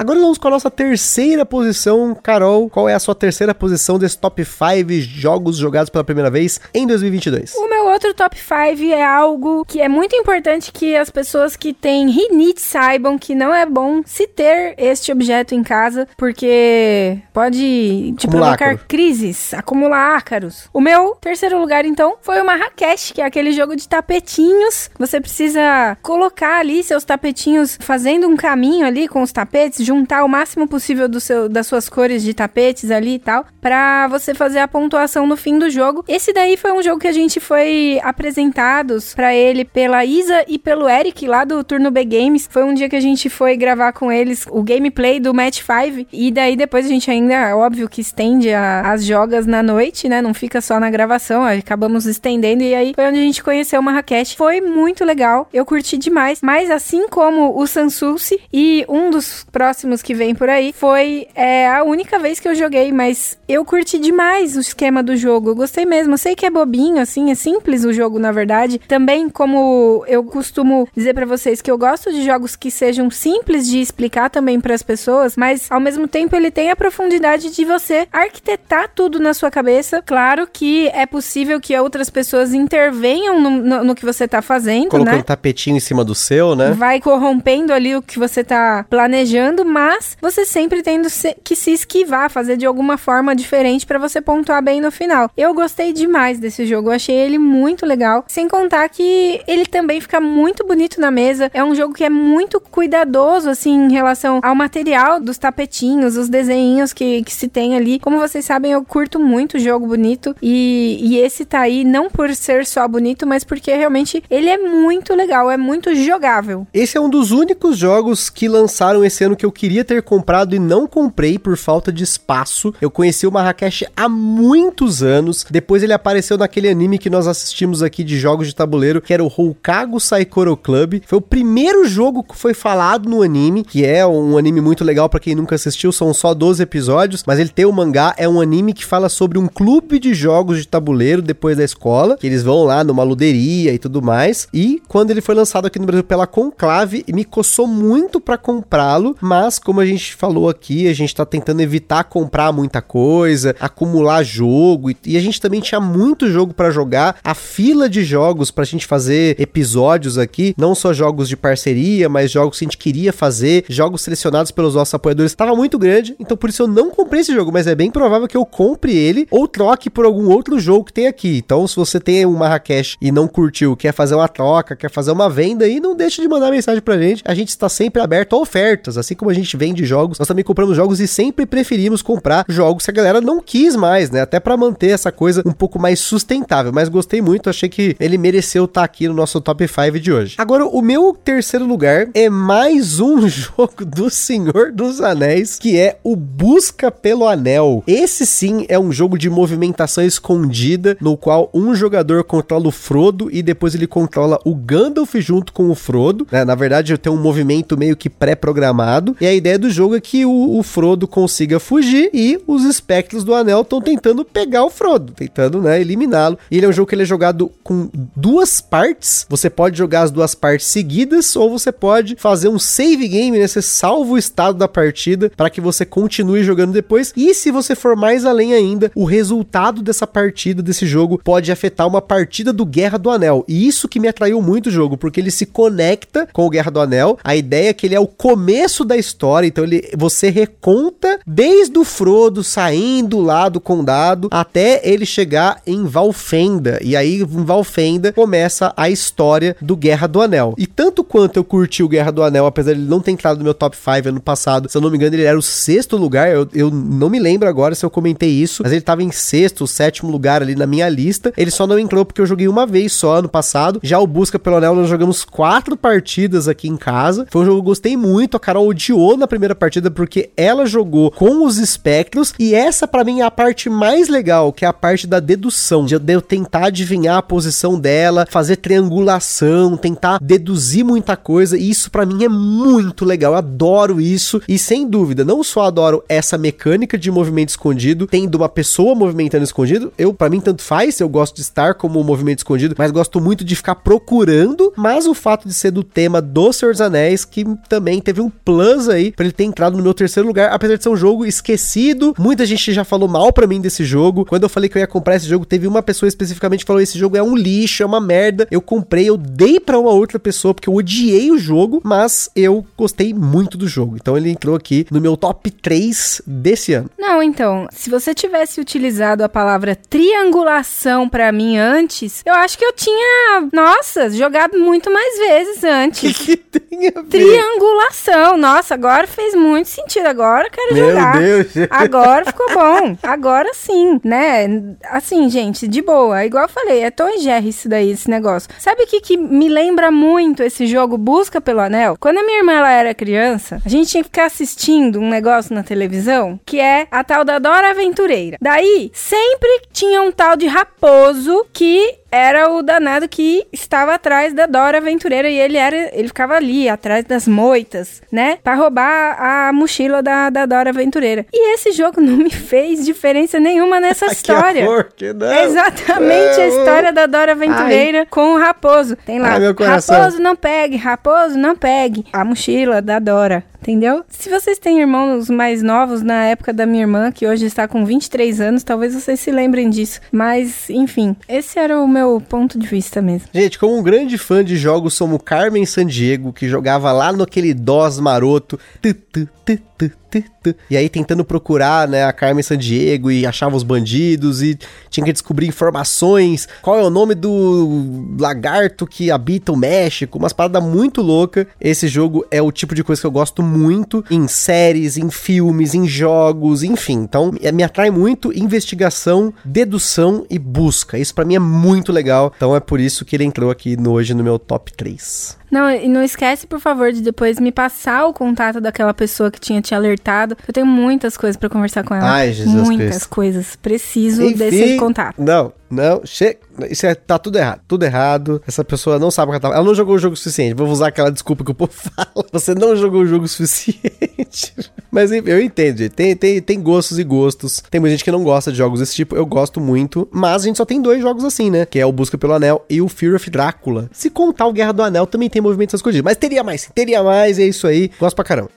Agora vamos com a nossa terceira posição. Carol, qual é a sua terceira posição desse top 5 jogos jogados pela primeira vez em 2022? O meu outro top 5 é algo que é muito importante que as pessoas que têm rinite saibam que não é bom se ter este objeto em casa, porque pode te Acumular provocar ácaro. crises, acumular ácaros. O meu terceiro lugar, então, foi o Marrakech, que é aquele jogo de tapetinhos. Você precisa colocar ali seus tapetinhos, fazendo um caminho ali com os tapetes, juntar o máximo possível do seu, das suas cores de tapetes ali e tal, pra você fazer a pontuação no fim do jogo. Esse daí foi um jogo que a gente foi apresentados pra ele pela Isa e pelo Eric lá do Turno B Games. Foi um dia que a gente foi gravar com eles o gameplay do Match 5 e daí depois a gente ainda, óbvio que estende a- as jogas na noite, né? Não fica só na gravação, acabamos estendendo e aí foi onde a gente conheceu o Marrakech. Foi muito legal, eu curti demais, mas assim como o Sansulce e um dos próximos que vem por aí, foi é, a única vez que eu joguei, mas eu curti demais o esquema do jogo, eu gostei mesmo. Eu sei que é bobinho, assim, é simples o jogo, na verdade. Também, como eu costumo dizer pra vocês que eu gosto de jogos que sejam simples de explicar também pras pessoas, mas ao mesmo tempo ele tem a profundidade de você arquitetar tudo na sua cabeça. Claro que é possível que outras pessoas intervenham no, no- no que você tá fazendo, Colocando né? tapetinho em cima do seu, né? Vai corrompendo ali o que você tá planejando, mas você sempre tendo que se esquivar, fazer de alguma forma diferente pra você pontuar bem no final. Eu gostei demais desse jogo, eu achei ele muito legal. Sem contar que ele também fica muito bonito na mesa. É um jogo que é muito cuidadoso, assim, em relação ao material dos tapetinhos, os desenhinhos que, que se tem ali. Como vocês sabem, eu curto muito jogo bonito e, e esse tá aí não por ser só bonito, mas porque realmente ele é muito legal, é muito jogável. Esse é um dos únicos jogos que lançaram esse ano que eu queria ter comprado e não comprei por falta de espaço. Eu conheci o Marrakech há muitos anos. Depois ele apareceu naquele anime que nós assistimos aqui de jogos de tabuleiro, que era o Hokago Saikoro Club. Foi o primeiro jogo que foi falado no anime, que é um anime muito legal pra quem nunca assistiu. São só 12 episódios, mas ele tem o mangá. É um anime que fala sobre um clube de jogos de tabuleiro depois da escola, que eles vão lá numa luderia e tudo mais. E quando ele foi lançado aqui no Brasil pela Conclave, me coçou muito pra comprá-lo, mas como a gente falou aqui, a gente tá tentando evitar comprar muita coisa, acumular jogo e, a gente também tinha muito jogo pra jogar, a fila de jogos pra gente fazer episódios aqui, não só jogos de parceria, mas jogos que a gente queria fazer, jogos selecionados pelos nossos apoiadores, tava muito grande, então por isso eu não comprei esse jogo, mas é bem provável que eu compre ele ou troque por algum outro jogo que tem aqui. Então, se você tem um Marrakech e não curtiu, quer fazer uma troca, quer fazer uma venda aí, não deixe de mandar mensagem pra gente. A gente está sempre aberto a ofertas, assim como a gente vende jogos, nós também compramos jogos e sempre preferimos comprar jogos que a galera não quis mais, né? Até pra manter essa coisa um pouco mais sustentável. Mas gostei muito, achei que ele mereceu estar aqui no nosso top 5 de hoje. Agora, o meu terceiro lugar é mais um jogo do Senhor dos Anéis, que é o Busca pelo Anel. Esse sim é um jogo de movimentação escondida, no qual um jogador controla o Frodo e depois ele controla o Gandalf junto com o Frodo. né? Na verdade, tem um movimento meio que pré-programado. E a ideia do jogo é que o, o Frodo consiga fugir e os espectros do anel estão tentando pegar o Frodo, tentando, né, eliminá-lo. Ele é um jogo que ele é jogado com duas partes. Você pode jogar as duas partes seguidas ou você pode fazer um save game, né? Você salva o estado da partida para que você continue jogando depois. E se você for mais além ainda, o resultado dessa partida, desse jogo, pode afetar uma partida do Guerra do Anel. E isso que me atraiu muito o jogo, porque ele se conecta com o Guerra do Anel. A ideia é que ele é o começo da história, então ele você reconta desde o Frodo saindo lá do condado até ele chegar em Valfenda. E aí em Valfenda começa a história do Guerra do Anel. E tanto quanto eu curti o Guerra do Anel, apesar de ele não ter entrado no meu top 5 ano passado, se eu não me engano, ele era o sexto lugar. Eu, eu não me lembro agora se eu comentei isso, mas ele tava em sexto, sétimo lugar ali na minha lista. Ele só não entrou porque eu joguei uma vez só ano passado. Já o Busca pelo Anel, nós jogamos quatro partidas aqui em casa. Foi um jogo que eu gostei muito. A Carol odiou na primeira partida porque ela jogou com os espectros. E essa, pra mim, é a parte mais legal, que é a parte da dedução. De eu tentar adivinhar a posição dela, fazer triangulação, tentar deduzir muita coisa. E isso pra mim é muito legal. Eu adoro isso. E sem dúvida, não só adoro essa mecânica de movimento escondido, tendo uma pessoa movimentando escondido. Eu, pra mim, tanto faz. Eu gosto de estar como movimento escondido, mas gosto muito de ficar procurando. Mas o fato de ser do tema do Senhor dos Anéis, que também teve um plus aí pra ele ter entrado no meu terceiro lugar, apesar de ser um jogo esquecido. Muita gente já falou mal pra mim desse jogo. Quando eu falei que eu ia comprar esse jogo, teve uma pessoa especificamente que falou: esse jogo é um lixo, é uma merda. Eu comprei, eu dei pra uma outra pessoa porque eu odiei o jogo, mas eu gostei muito do jogo. Então ele entrou aqui no meu top 3 desse ano. Não, então, se você tivesse utilizado a palavra triangulação pra mim antes, eu acho que eu tinha, nossa, jogado muito mais vezes antes. que tem a ver? Triangulação, nossa, agora fez muito sentido. Agora eu quero Meu jogar. Deus. Agora ficou bom. Agora sim, né? Assim, gente, de boa. Igual eu falei, é Tom e Jerry isso daí, esse negócio. Sabe o que, que me lembra muito esse jogo Busca pelo Anel? Quando a minha irmã ela era criança, a gente tinha que ficar assistindo um negócio na televisão que é a tal da Dora Aventureira. Daí, sempre tinha um tal de raposo que era o danado que estava atrás da Dora Aventureira e ele era, ele ficava ali atrás das moitas, né, Pra roubar a mochila da, da Dora Aventureira. E esse jogo não me fez diferença nenhuma nessa Que história. amor, que não. É Exatamente a Não. história da Dora Aventureira com o raposo. Tem lá, Ai, raposo não pegue, raposo não pegue. A mochila da Dora, entendeu? Se vocês têm irmãos mais novos na época da minha irmã, que hoje está com 23 anos, talvez vocês se lembrem disso. Mas, enfim, esse era o meu ponto de vista mesmo. Gente, como um grande fã de jogos, somos Carmen Sandiego, que jogava lá no aquele DOS maroto. Tu, tu, tu, tu, tu, tu. E aí tentando procurar, né, a Carmen Sandiego e achava os bandidos e tinha que descobrir informações. Qual é o nome do lagarto que habita o México? Umas paradas muito loucas. Esse jogo é o tipo de coisa que eu gosto muito em séries, em filmes, em jogos, enfim. Então, é- me atrai muito investigação, dedução e busca. Isso pra mim é muito legal. Então é por isso que ele entrou aqui no, hoje no meu top 3. Não, e não esquece, por favor, de depois me passar o contato daquela pessoa que tinha te alertado. Eu tenho muitas coisas pra conversar com ela. Ai, Jesus Muitas Cristo. coisas. Preciso Enfim, desse contato. Não, não, chega. Isso é, tá tudo errado. Tudo errado. Essa pessoa não sabe o que ela tá. Ela não jogou o jogo suficiente. Vou usar aquela desculpa que o povo fala. Você não jogou o jogo suficiente. Mas eu entendo. Tem, tem, tem gostos e gostos. Tem muita gente que não gosta de jogos desse tipo. Eu gosto muito. Mas a gente só tem dois jogos assim, né? Que é o Busca pelo Anel e o Fear of Drácula. Se contar o Guerra do Anel, também tem movimentos escondidos. Mas teria mais, teria mais. É isso aí. Gosto pra caramba.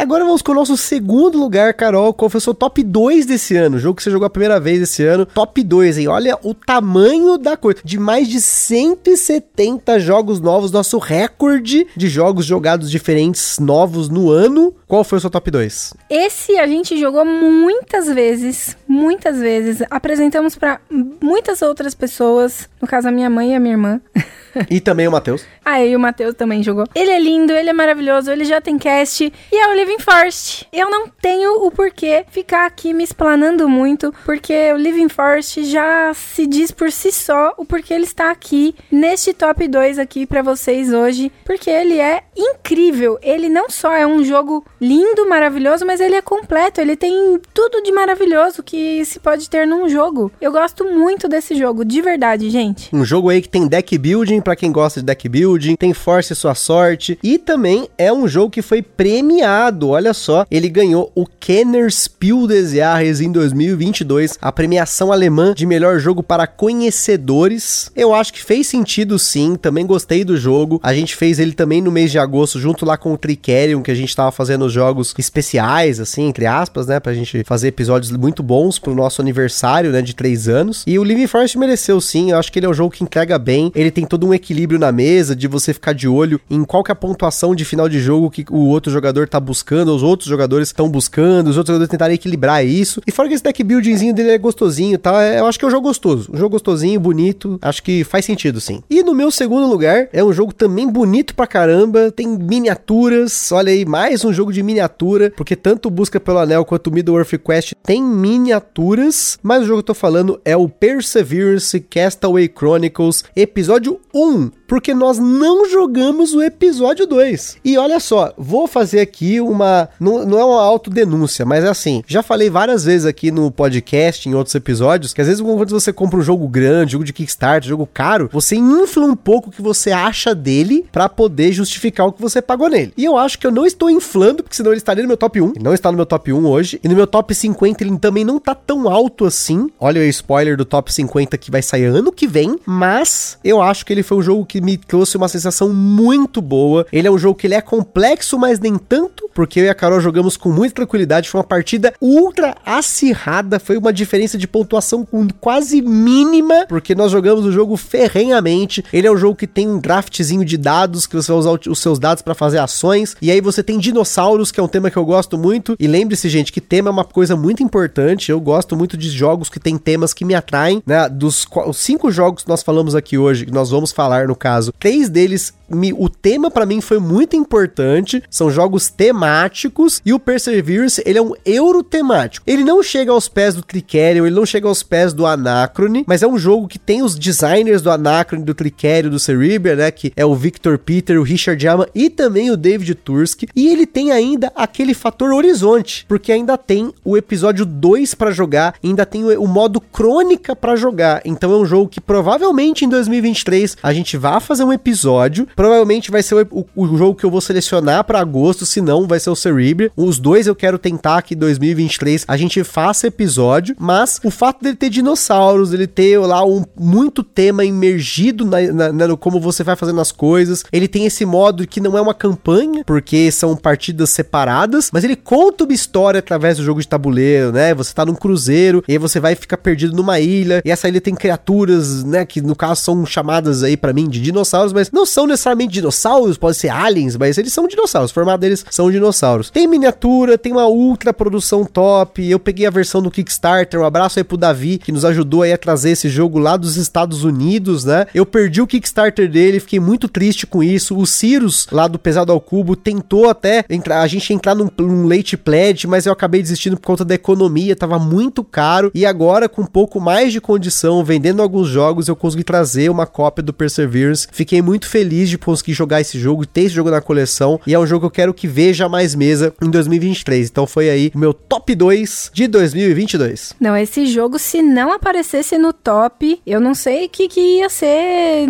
Agora vamos com o nosso segundo lugar, Carol. Qual foi o seu top 2 desse ano? O jogo que você jogou a primeira vez esse ano. Top 2, hein? Olha o tamanho da coisa. De mais de 170 jogos novos, nosso recorde de jogos jogados diferentes novos no ano. Qual foi o seu top 2? Esse a gente jogou muitas vezes, muitas vezes. Apresentamos pra muitas outras pessoas, no caso a minha mãe e a minha irmã. E também o Matheus. Ah, e o Matheus também jogou. Ele é lindo, ele é maravilhoso, ele já tem cast e é o Living Forest. Eu não tenho o porquê ficar aqui me explanando muito, porque o Living Forest já se diz por si só o porquê ele está aqui neste top 2 aqui pra vocês hoje, porque ele é incrível. Ele não só é um jogo lindo, maravilhoso, mas ele é completo, ele tem tudo de maravilhoso que se pode ter num jogo. Eu gosto muito desse jogo, de verdade, gente. Um jogo aí que tem deck building pra quem gosta de deck building, tem force sua sorte e também é um jogo que foi premiado. Olha só, ele ganhou o Kenner Spiel des Jahres em 2022, a premiação alemã de melhor jogo para conhecedores. Eu acho que fez sentido sim, também gostei do jogo. A gente fez ele também no mês de agosto junto lá com o Tricerion, que a gente tava fazendo os jogos especiais assim, entre aspas, né, pra gente fazer episódios muito bons pro nosso aniversário, né, de três anos. E o Living Forest mereceu sim, eu acho que ele é um jogo que entrega bem. Ele tem todo um equilíbrio na mesa de você ficar de olho em qual que é a pontuação de final de jogo que o outro jogador tá buscando, os outros jogadores estão buscando, os outros jogadores tentarem equilibrar isso. E fora que esse deck buildingzinho dele é gostosinho tal, é- eu acho que é um jogo gostoso. Um jogo gostosinho, bonito, acho que faz sentido sim. E no meu segundo lugar, é um jogo também bonito pra caramba, tem miniaturas, olha aí, mais um jogo de miniatura, porque tanto Busca pelo Anel quanto Middle-earth Quest tem miniaturas, mas o jogo que eu tô falando é o Perseverance Castaway Chronicles, episódio 1, own porque nós não jogamos o episódio 2. E olha só, vou fazer aqui uma. Não, não é uma autodenúncia, mas é assim. Já falei várias vezes aqui no podcast, em outros episódios, que às vezes quando você compra um jogo grande, jogo de Kickstarter, jogo caro, você infla um pouco o que você acha dele pra poder justificar o que você pagou nele. E eu acho que eu não estou inflando, porque senão ele estaria no meu top 1. Ele não está no meu top 1 hoje. E no meu top 50 ele também não tá tão alto assim. Olha o spoiler do top 50 que vai sair ano que vem. Mas eu acho que ele foi um jogo que me trouxe uma sensação muito boa. Ele é um jogo que ele é complexo, mas nem tanto, porque eu e a Carol jogamos com muita tranquilidade. Foi uma partida ultra acirrada, foi uma diferença de pontuação quase mínima, porque nós jogamos o jogo ferrenhamente. Ele é um jogo que tem um draftzinho de dados, que você vai usar os seus dados para fazer ações. E aí você tem dinossauros, que é um tema que eu gosto muito. E lembre-se, gente, que tema é uma coisa muito importante. Eu gosto muito de jogos que tem temas que me atraem, né? Dos cinco jogos que nós falamos aqui hoje, que nós vamos falar no caso, três deles me, o tema para mim foi muito importante. São jogos temáticos e o Perseverance, ele é um euro temático. Ele não chega aos pés do Tricerion, ele não chega aos pés do Anacrone, mas é um jogo que tem os designers do Anacrone, do Tricerion, do Cerebria, né, que é o Victor Peter, o Richard Yama e também o David Turski. E ele tem ainda aquele fator horizonte, porque ainda tem o episódio 2 para jogar, ainda tem o, o modo crônica para jogar. Então é um jogo que provavelmente em 2023 a gente fazer um episódio Provavelmente vai ser o, o, jogo que eu vou selecionar para agosto, se não, vai ser o Cerebria. Os dois eu quero tentar que em 2023 a gente faça episódio, mas o fato dele ter dinossauros, ele ter lá um muito tema imergido na, na, na, no como você vai fazendo as coisas, ele tem esse modo que não é uma campanha, porque são partidas separadas, mas ele conta uma história através do jogo de tabuleiro, né? Você tá num cruzeiro e aí você vai ficar perdido numa ilha, e essa ilha tem criaturas, né, que no caso são chamadas aí para mim de dinossauros, mas não são necessariamente necessariamente dinossauros, pode ser aliens, mas eles são dinossauros. O formato deles são dinossauros. Tem miniatura, tem uma ultra produção top. Eu peguei a versão do Kickstarter. Um abraço aí pro Davi, que nos ajudou aí a trazer esse jogo lá dos Estados Unidos, né? Eu perdi o Kickstarter dele, fiquei muito triste com isso. O Cirus, lá do Pesado ao Cubo, tentou até entrar, a gente entrar num, num late pledge, mas eu acabei desistindo por conta da economia, tava muito caro. E agora, com um pouco mais de condição, vendendo alguns jogos, eu consegui trazer uma cópia do Perseverance. Fiquei muito feliz de conseguir jogar esse jogo, ter esse jogo na coleção. E é um jogo que eu quero que veja mais mesa em 2023. Então foi aí o meu top 2 de 2022. Não, esse jogo, se não aparecesse no top, eu não sei o que, que ia ser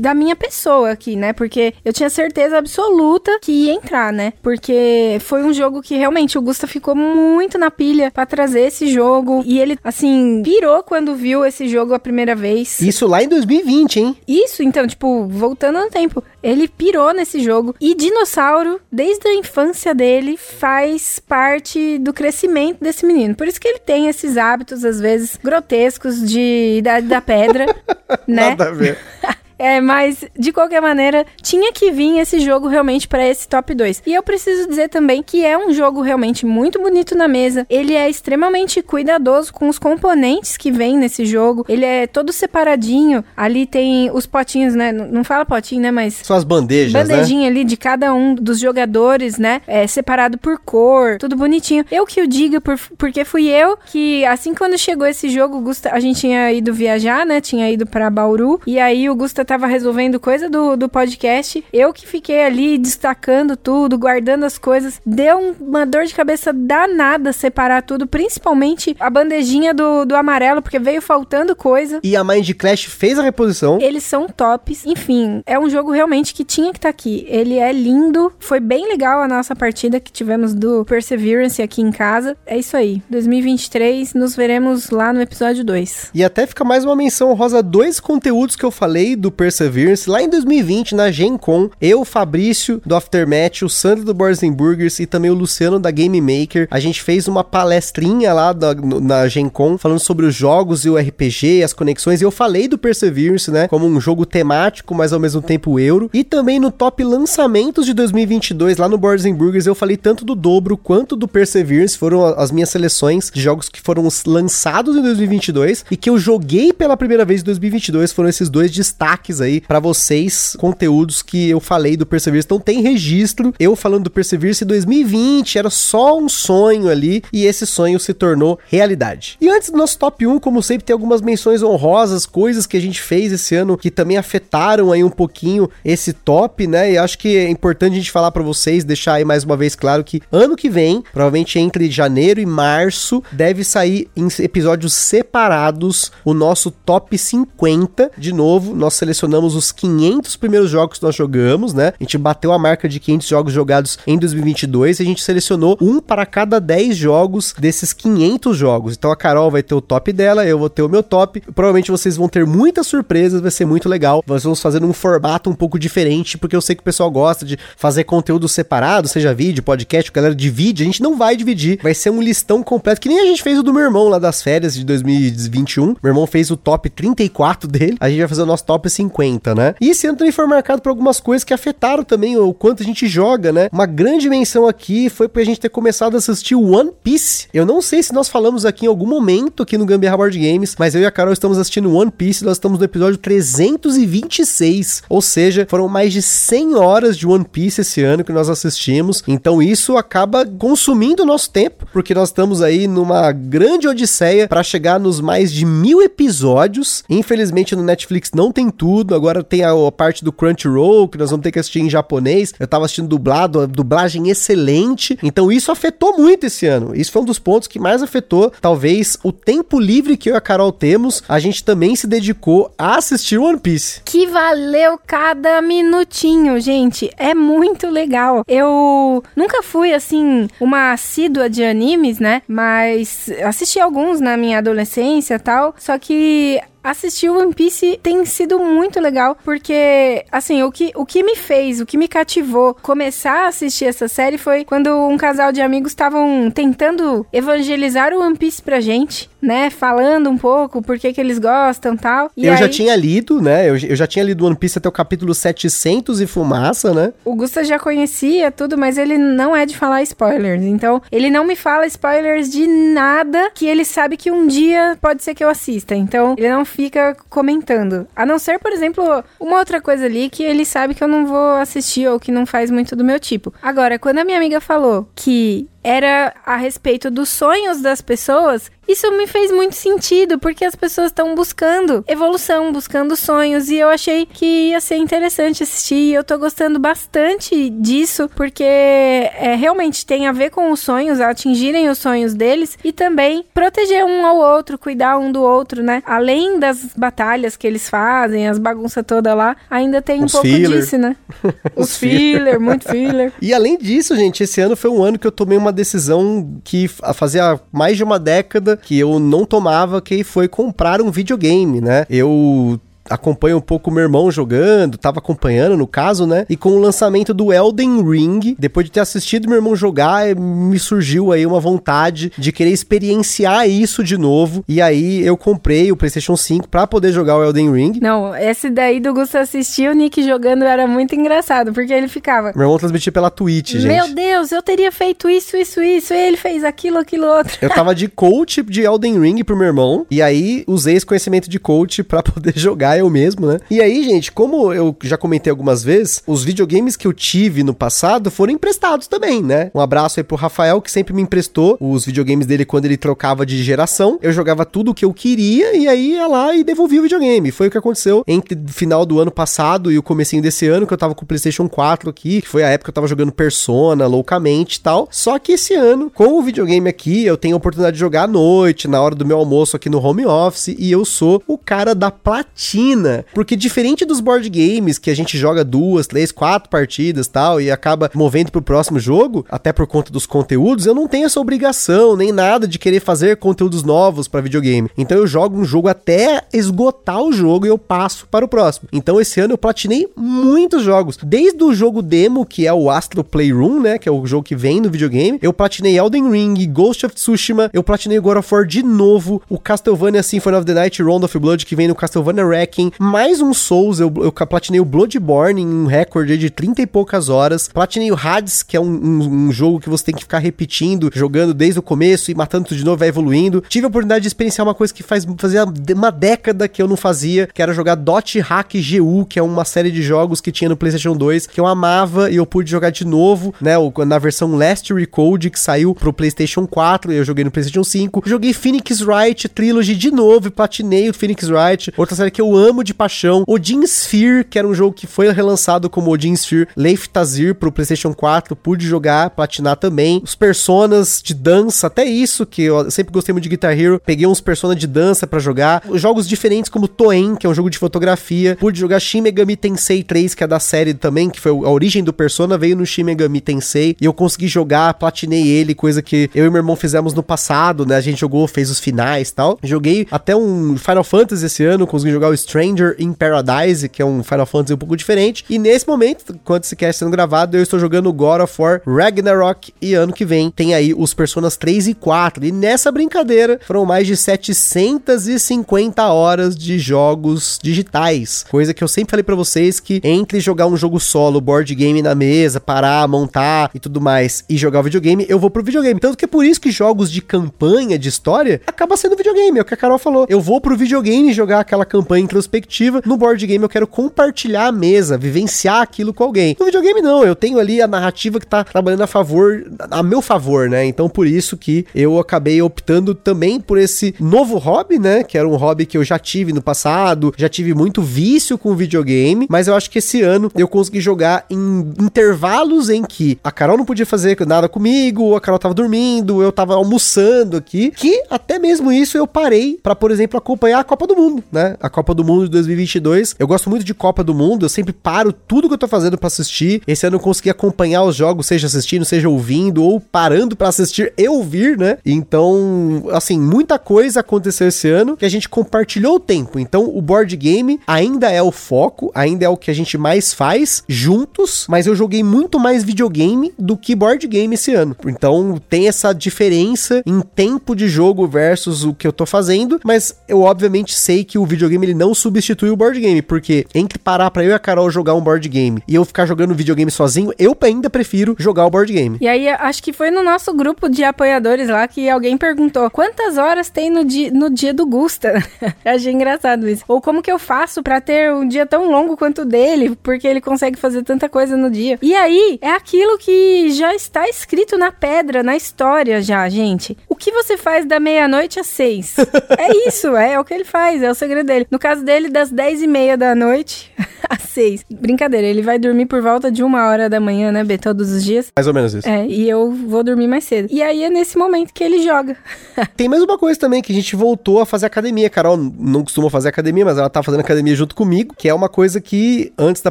da minha pessoa aqui, né? Porque eu tinha certeza absoluta que ia entrar, né? Porque foi um jogo que realmente o Gusta ficou muito na pilha para trazer esse jogo. E ele, assim, pirou quando viu esse jogo a primeira vez. Isso lá em 2020, hein? Isso, então, tipo, voltando no tempo. Ele pirou nesse jogo. E dinossauro, desde a infância dele, faz parte do crescimento desse menino. Por isso que ele tem esses hábitos, às vezes, grotescos de Idade da Pedra, né? Nada a ver. É, mas de qualquer maneira, tinha que vir esse jogo realmente para esse top 2. E eu preciso dizer também que é um jogo realmente muito bonito na mesa. Ele é extremamente cuidadoso com os componentes que vem nesse jogo. Ele é todo separadinho. Ali tem os potinhos, né? Não fala potinho, né? Mas. São as bandejas. Né? Bandejinha né? ali de cada um dos jogadores, né? É separado por cor, tudo bonitinho. Eu que o digo, por, porque fui eu que, assim quando chegou esse jogo, Gusta, a gente tinha ido viajar, né? Tinha ido para Bauru. E aí o Gusta tava resolvendo coisa do, do podcast, eu que fiquei ali destacando tudo, guardando as coisas, deu uma dor de cabeça danada separar tudo, principalmente a bandejinha do, do amarelo, porque veio faltando coisa. E a Mind Clash fez a reposição. Eles são tops, enfim, é um jogo realmente que tinha que estar tá aqui. Ele é lindo, foi bem legal a nossa partida que tivemos do Perseverance aqui em casa. É isso aí, 2023, nos veremos lá no episódio 2. E até fica mais uma menção rosa, dois conteúdos que eu falei do Perseverance lá em 2020 na Gen Con. Eu, Fabrício do Aftermath, o Sandro do Borzen Burgers e também o Luciano da Game Maker. A gente fez uma palestrinha lá da, na Gen Con falando sobre os jogos e o RPG, as conexões. E eu falei do Perseverance, né, como um jogo temático, mas ao mesmo tempo euro. E também no top lançamentos de 2022 lá no Borzen Burgers eu falei tanto do dobro quanto do Perseverance. Foram as minhas seleções de jogos que foram lançados em 2022 e que eu joguei pela primeira vez em 2022. Foram esses dois destaques destaques aí para vocês, conteúdos que eu falei do Perseverance. Então tem registro, eu falando do Perseverance em 2020, era só um sonho ali e esse sonho se tornou realidade. E antes do nosso top 1, como sempre, tem algumas menções honrosas, coisas que a gente fez esse ano que também afetaram aí um pouquinho esse top, né? E acho que é importante a gente falar para vocês, deixar aí mais uma vez claro que ano que vem, provavelmente entre janeiro e março, deve sair em episódios separados o nosso top 50. De novo, nós selecionamos selecionamos os 500 primeiros jogos que nós jogamos, né? A gente bateu a marca de 500 jogos jogados em 2022 e a gente selecionou um para cada 10 jogos desses 500 jogos. Então a Carol vai ter o top dela, eu vou ter o meu top. Provavelmente vocês vão ter muitas surpresas, vai ser muito legal. Nós vamos fazer um formato um pouco diferente, porque eu sei que o pessoal gosta de fazer conteúdo separado, seja vídeo, podcast, a galera divide. A gente não vai dividir, vai ser um listão completo, que nem a gente fez o do meu irmão lá das férias de 2021. Meu irmão fez o top 34 dele, a gente vai fazer o nosso top 50, né? E esse ano também foi marcado por algumas coisas que afetaram também o quanto a gente joga, né? Uma grande menção aqui foi pra gente ter começado a assistir One Piece. Eu não sei se nós falamos aqui em algum momento aqui no Gambiarra Board Games, mas eu e a Carol estamos assistindo One Piece, nós estamos no episódio 326, ou seja, foram mais de 100 horas de One Piece esse ano que nós assistimos. Então isso acaba consumindo o nosso tempo, porque nós estamos aí numa grande odisseia para chegar nos mais de mil episódios. Infelizmente no Netflix não tem tudo, agora tem a, a parte do Crunchyroll que nós vamos ter que assistir em japonês. Eu tava assistindo dublado, a dublagem excelente. Então isso afetou muito esse ano. Isso foi um dos pontos que mais afetou, talvez, o tempo livre que eu e a Carol temos. A gente também se dedicou a assistir One Piece. Que valeu cada minutinho, gente. É muito legal. Eu nunca fui, assim, uma assídua de animes, né? Mas assisti alguns na minha adolescência e tal. Só que assistir One Piece tem sido muito legal, porque, assim, o que, o que me fez, o que me cativou começar a assistir essa série foi quando um casal de amigos estavam tentando evangelizar o One Piece pra gente, né? Falando um pouco por que que eles gostam tal. E eu aí, já tinha lido, né? Eu, eu já tinha lido One Piece até o capítulo 700 e fumaça, né? O Gusta já conhecia tudo, mas ele não é de falar spoilers. Então, ele não me fala spoilers de nada que ele sabe que um dia pode ser que eu assista. Então, ele não fica comentando. A não ser, por exemplo, uma outra coisa ali que ele sabe que eu não vou assistir ou que não faz muito do meu tipo. Agora, quando a minha amiga falou que era a respeito dos sonhos das pessoas, isso me fez muito sentido, porque as pessoas estão buscando evolução, buscando sonhos, e eu achei que ia ser interessante assistir. E eu tô gostando bastante disso, porque é, realmente tem a ver com os sonhos, atingirem os sonhos deles, e também proteger um ao outro, cuidar um do outro, né? Além das batalhas que eles fazem, as bagunças toda lá, ainda tem Os um pouco filler. disso, né? Os Os filler, muito filler. E além disso, gente, esse ano foi um ano que eu tomei uma decisão que fazia mais de uma década que eu não tomava, que foi comprar um videogame, né? Eu acompanho um pouco o meu irmão jogando, tava acompanhando no caso, né? E com o lançamento do Elden Ring, depois de ter assistido meu irmão jogar, eh, me surgiu aí uma vontade de querer experienciar isso de novo. E aí eu comprei o PlayStation 5 pra poder jogar o Elden Ring. Não, esse daí do Gusto assistir o Nick jogando era muito engraçado, porque ele ficava. Meu irmão transmitia pela Twitch, gente. Meu Deus, eu teria feito isso, isso, isso. E ele fez aquilo, aquilo, outro. Eu tava de coach de Elden Ring pro meu irmão. E aí usei esse conhecimento de coach pra poder jogar eu mesmo, né? E aí, gente, como eu já comentei algumas vezes, os videogames que eu tive no passado foram emprestados também, né? Um abraço aí pro Rafael, que sempre me emprestou os videogames dele quando ele trocava de geração. Eu jogava tudo o que eu queria e aí ia lá e devolvia o videogame. Foi o que aconteceu entre o final do ano passado e o comecinho desse ano, que eu tava com o PlayStation 4 aqui, que foi a época que eu tava jogando Persona loucamente e tal. Só que esse ano, com o videogame aqui, eu tenho a oportunidade de jogar à noite, na hora do meu almoço aqui no home office, e eu sou o cara da platina. Porque diferente dos board games, que a gente joga duas, três, quatro partidas tal, e acaba movendo pro próximo jogo, até por conta dos conteúdos, eu não tenho essa obrigação, nem nada de querer fazer conteúdos novos para videogame. Então eu jogo um jogo até esgotar o jogo e eu passo para o próximo. Então esse ano eu platinei muitos jogos, desde o jogo demo, que é o Astro Playroom, né, que é o jogo que vem no videogame, eu platinei Elden Ring, Ghost of Tsushima, eu platinei God of War de novo, o Castlevania Symphony of the Night Round of Blood, que vem no Castlevania Wrecking, mais um Souls, eu, eu platinei o Bloodborne em um recorde de 30 e poucas horas, platinei o Hades, que é um, um- um jogo que você tem que ficar repetindo, jogando desde o começo e matando tudo de novo, vai evoluindo. Tive a oportunidade de experienciar uma coisa que faz, fazia uma década que eu não fazia, que era jogar Dot Hack GU, que é uma série de jogos que tinha no PlayStation 2, que eu amava e eu pude jogar de novo, né, na versão Last Recode, que saiu pro PlayStation 4, e eu joguei no PlayStation 5. Joguei Phoenix Wright Trilogy de novo e platinei o Phoenix Wright, outra série que eu amo de paixão. Odin Sphere, que era um jogo que foi relançado como Odin Sphere Leif Tazir pro PlayStation 4, pude jogar, platinar também. Os personas de dança, até isso, que eu sempre gostei muito de Guitar Hero, peguei uns personas de dança para jogar. Jogos diferentes como Toen, que é um jogo de fotografia. Pude jogar Shin Megami Tensei 3, que é da série também, que foi a origem do Persona, veio no Shin Megami Tensei. E eu consegui jogar, platinei ele, coisa que eu e meu irmão fizemos no passado, né? A gente jogou, fez os finais tal. Joguei até um Final Fantasy esse ano, consegui jogar o Stranger in Paradise, que é um Final Fantasy um pouco diferente. E nesse momento, enquanto esse cast sendo gravado, eu estou jogando God of War Ragnarok. E ano que vem tem aí os Personas 3 e 4. E nessa brincadeira foram mais de 750 horas de jogos digitais. Coisa que eu sempre falei para vocês que entre jogar um jogo solo, board game na mesa, parar, montar e tudo mais, e jogar videogame, eu vou pro videogame. Tanto que é por isso que jogos de campanha, de história, acaba sendo videogame. É o que a Carol falou. Eu vou pro videogame jogar aquela campanha introspectiva. No board game eu quero compartilhar a mesa, vivenciar aquilo com alguém. No videogame não, eu tenho ali a narrativa que tá trabalhando a favor, a meu favor, né? Então por isso que eu acabei optando também por esse novo hobby, né? Que era um hobby que eu já tive no passado, já tive muito vício com videogame, mas eu acho que esse ano eu consegui jogar em intervalos em que a Carol não podia fazer nada comigo, a Carol tava dormindo, eu tava almoçando aqui, que até mesmo isso eu parei para, por exemplo, acompanhar a Copa do Mundo, né? A Copa do Mundo de 2022. Eu gosto muito de Copa do Mundo, eu sempre paro tudo que eu tô fazendo para assistir. Esse ano eu consegui acompanhar os jogos, seja assistindo, seja ouvindo ou parando para assistir e ouvir, né? Então, assim, muita coisa aconteceu esse ano que a gente compartilhou o tempo. Então, o board game ainda é o foco, ainda é o que a gente mais faz juntos, mas eu joguei muito mais videogame do que board game esse ano. Então, tem essa diferença em tempo de jogo versus o que eu tô fazendo, mas eu obviamente sei que o videogame ele não substitui o board game, porque entre parar para eu e a Carol jogar um board game e eu ficar jogando videogame sozinho, eu ainda prefiro jogar o board game. E aí, acho que foi no nosso grupo de apoiadores lá que alguém perguntou quantas horas tem no dia, no dia do Gusta. Achei engraçado isso. Ou como que eu faço para ter um dia tão longo quanto o dele, porque ele consegue fazer tanta coisa no dia. E aí, é aquilo que já está escrito na pedra, na história já, gente. O que você faz da meia-noite às seis? é isso, é, é o que ele faz, é o segredo dele. No caso dele, das dez e meia da noite às seis. Brincadeira, ele vai dormir por volta de uma hora da manhã, né, B, todos os dias. Mais ou menos isso. É, e eu vou dormir mais cedo. E aí é nesse momento que ele joga. Tem mais uma coisa também, que a gente voltou a fazer academia. Carol não costuma fazer academia, mas ela tá fazendo academia junto comigo, que é uma coisa que antes da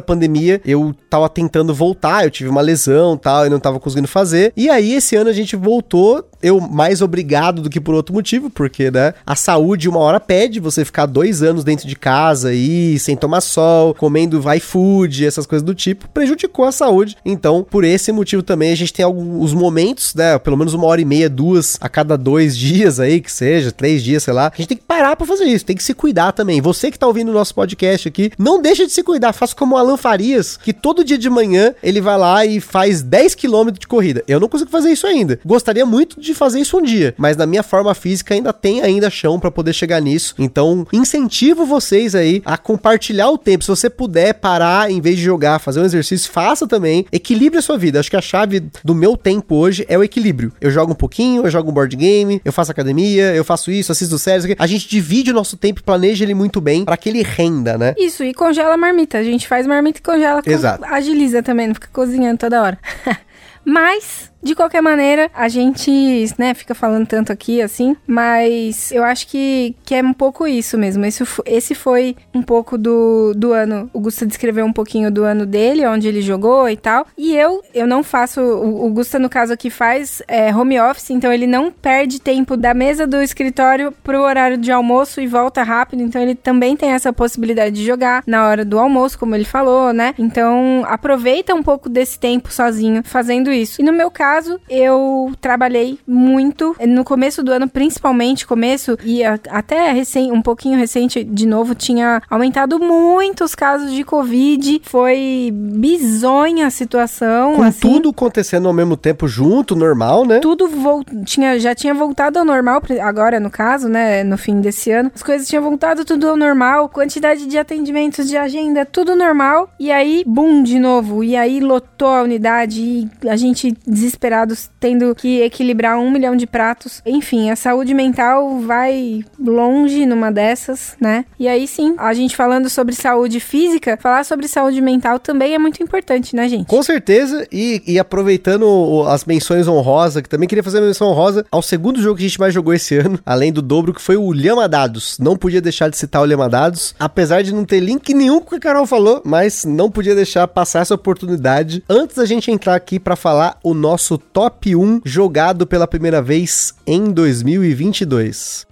pandemia eu tava tentando voltar, eu tive uma lesão tal, e não tava conseguindo fazer. E aí esse ano a gente voltou, eu mais obrigado do que por outro motivo, porque, né, a saúde uma hora pede você ficar dois anos dentro de casa aí, sem tomar sol, comendo iFood, essas coisas do tipo, prejudicou a saúde. Então, por esse motivo também, a gente tem alguns momentos, né, pelo menos uma hora e meia, duas a cada dois dias aí, que seja, três dias, sei lá. A gente tem que parar pra fazer isso, tem que se cuidar também. Você que tá ouvindo o nosso podcast aqui, não deixa de se cuidar, faça como o Alan Farias, que todo dia de manhã ele vai lá e faz 10 km de corrida. Eu não consigo fazer isso ainda. Gostaria muito de fazer isso um dia, mas na minha forma física ainda tem ainda chão para poder chegar nisso. Então, incentivo vocês aí a compartilhar o tempo. Se você puder parar em vez de jogar, fazer um exercício, faça também. Equilibre a sua vida. Acho que a chave do meu tempo hoje é o equilíbrio. Eu jogo um pouquinho, eu jogo um board game, eu faço academia, eu faço isso, assisto séries. A gente divide o nosso tempo e planeja ele muito bem para que ele renda, né? Isso, e congela a marmita. A gente faz marmita e congela. Exato. Agiliza também, não fica cozinhando toda hora. Mas de qualquer maneira, a gente, né, fica falando tanto aqui assim, mas eu acho que, que é um pouco isso mesmo. Esse, esse foi um pouco do, do ano. O Gusta descreveu um pouquinho do ano dele, onde ele jogou e tal. E eu, eu não faço. O, o Gusta, no caso aqui, faz é, home office, então ele não perde tempo da mesa do escritório pro horário de almoço e volta rápido. Então ele também tem essa possibilidade de jogar na hora do almoço, como ele falou, né? Então aproveita um pouco desse tempo sozinho fazendo isso. E no meu caso, caso, eu trabalhei muito no começo do ano, principalmente começo e até recém, um pouquinho recente de novo, tinha aumentado muito os casos de Covid. Foi bizonha a situação. Com assim. tudo acontecendo ao mesmo tempo junto, normal, né? Tudo tinha, já tinha voltado ao normal, agora no caso, né? No fim desse ano. As coisas tinham voltado tudo ao normal, quantidade de atendimentos de agenda, tudo normal. E aí, bum, de novo. E aí lotou a unidade e a gente desesperados, tendo que equilibrar um milhão de pratos. Enfim, a saúde mental vai longe numa dessas, né? E aí sim, a gente falando sobre saúde física, falar sobre saúde mental também é muito importante, né, gente? Com certeza, e, e aproveitando as menções honrosas, que também queria fazer uma menção honrosa ao segundo jogo que a gente mais jogou esse ano, além do dobro, que foi o Lhamadados. Não podia deixar de citar o Lhamadados, apesar de não ter link nenhum com o que a Carol falou, mas não podia deixar passar essa oportunidade antes da gente entrar aqui para falar o nosso top 1 jogado pela primeira vez em 2022.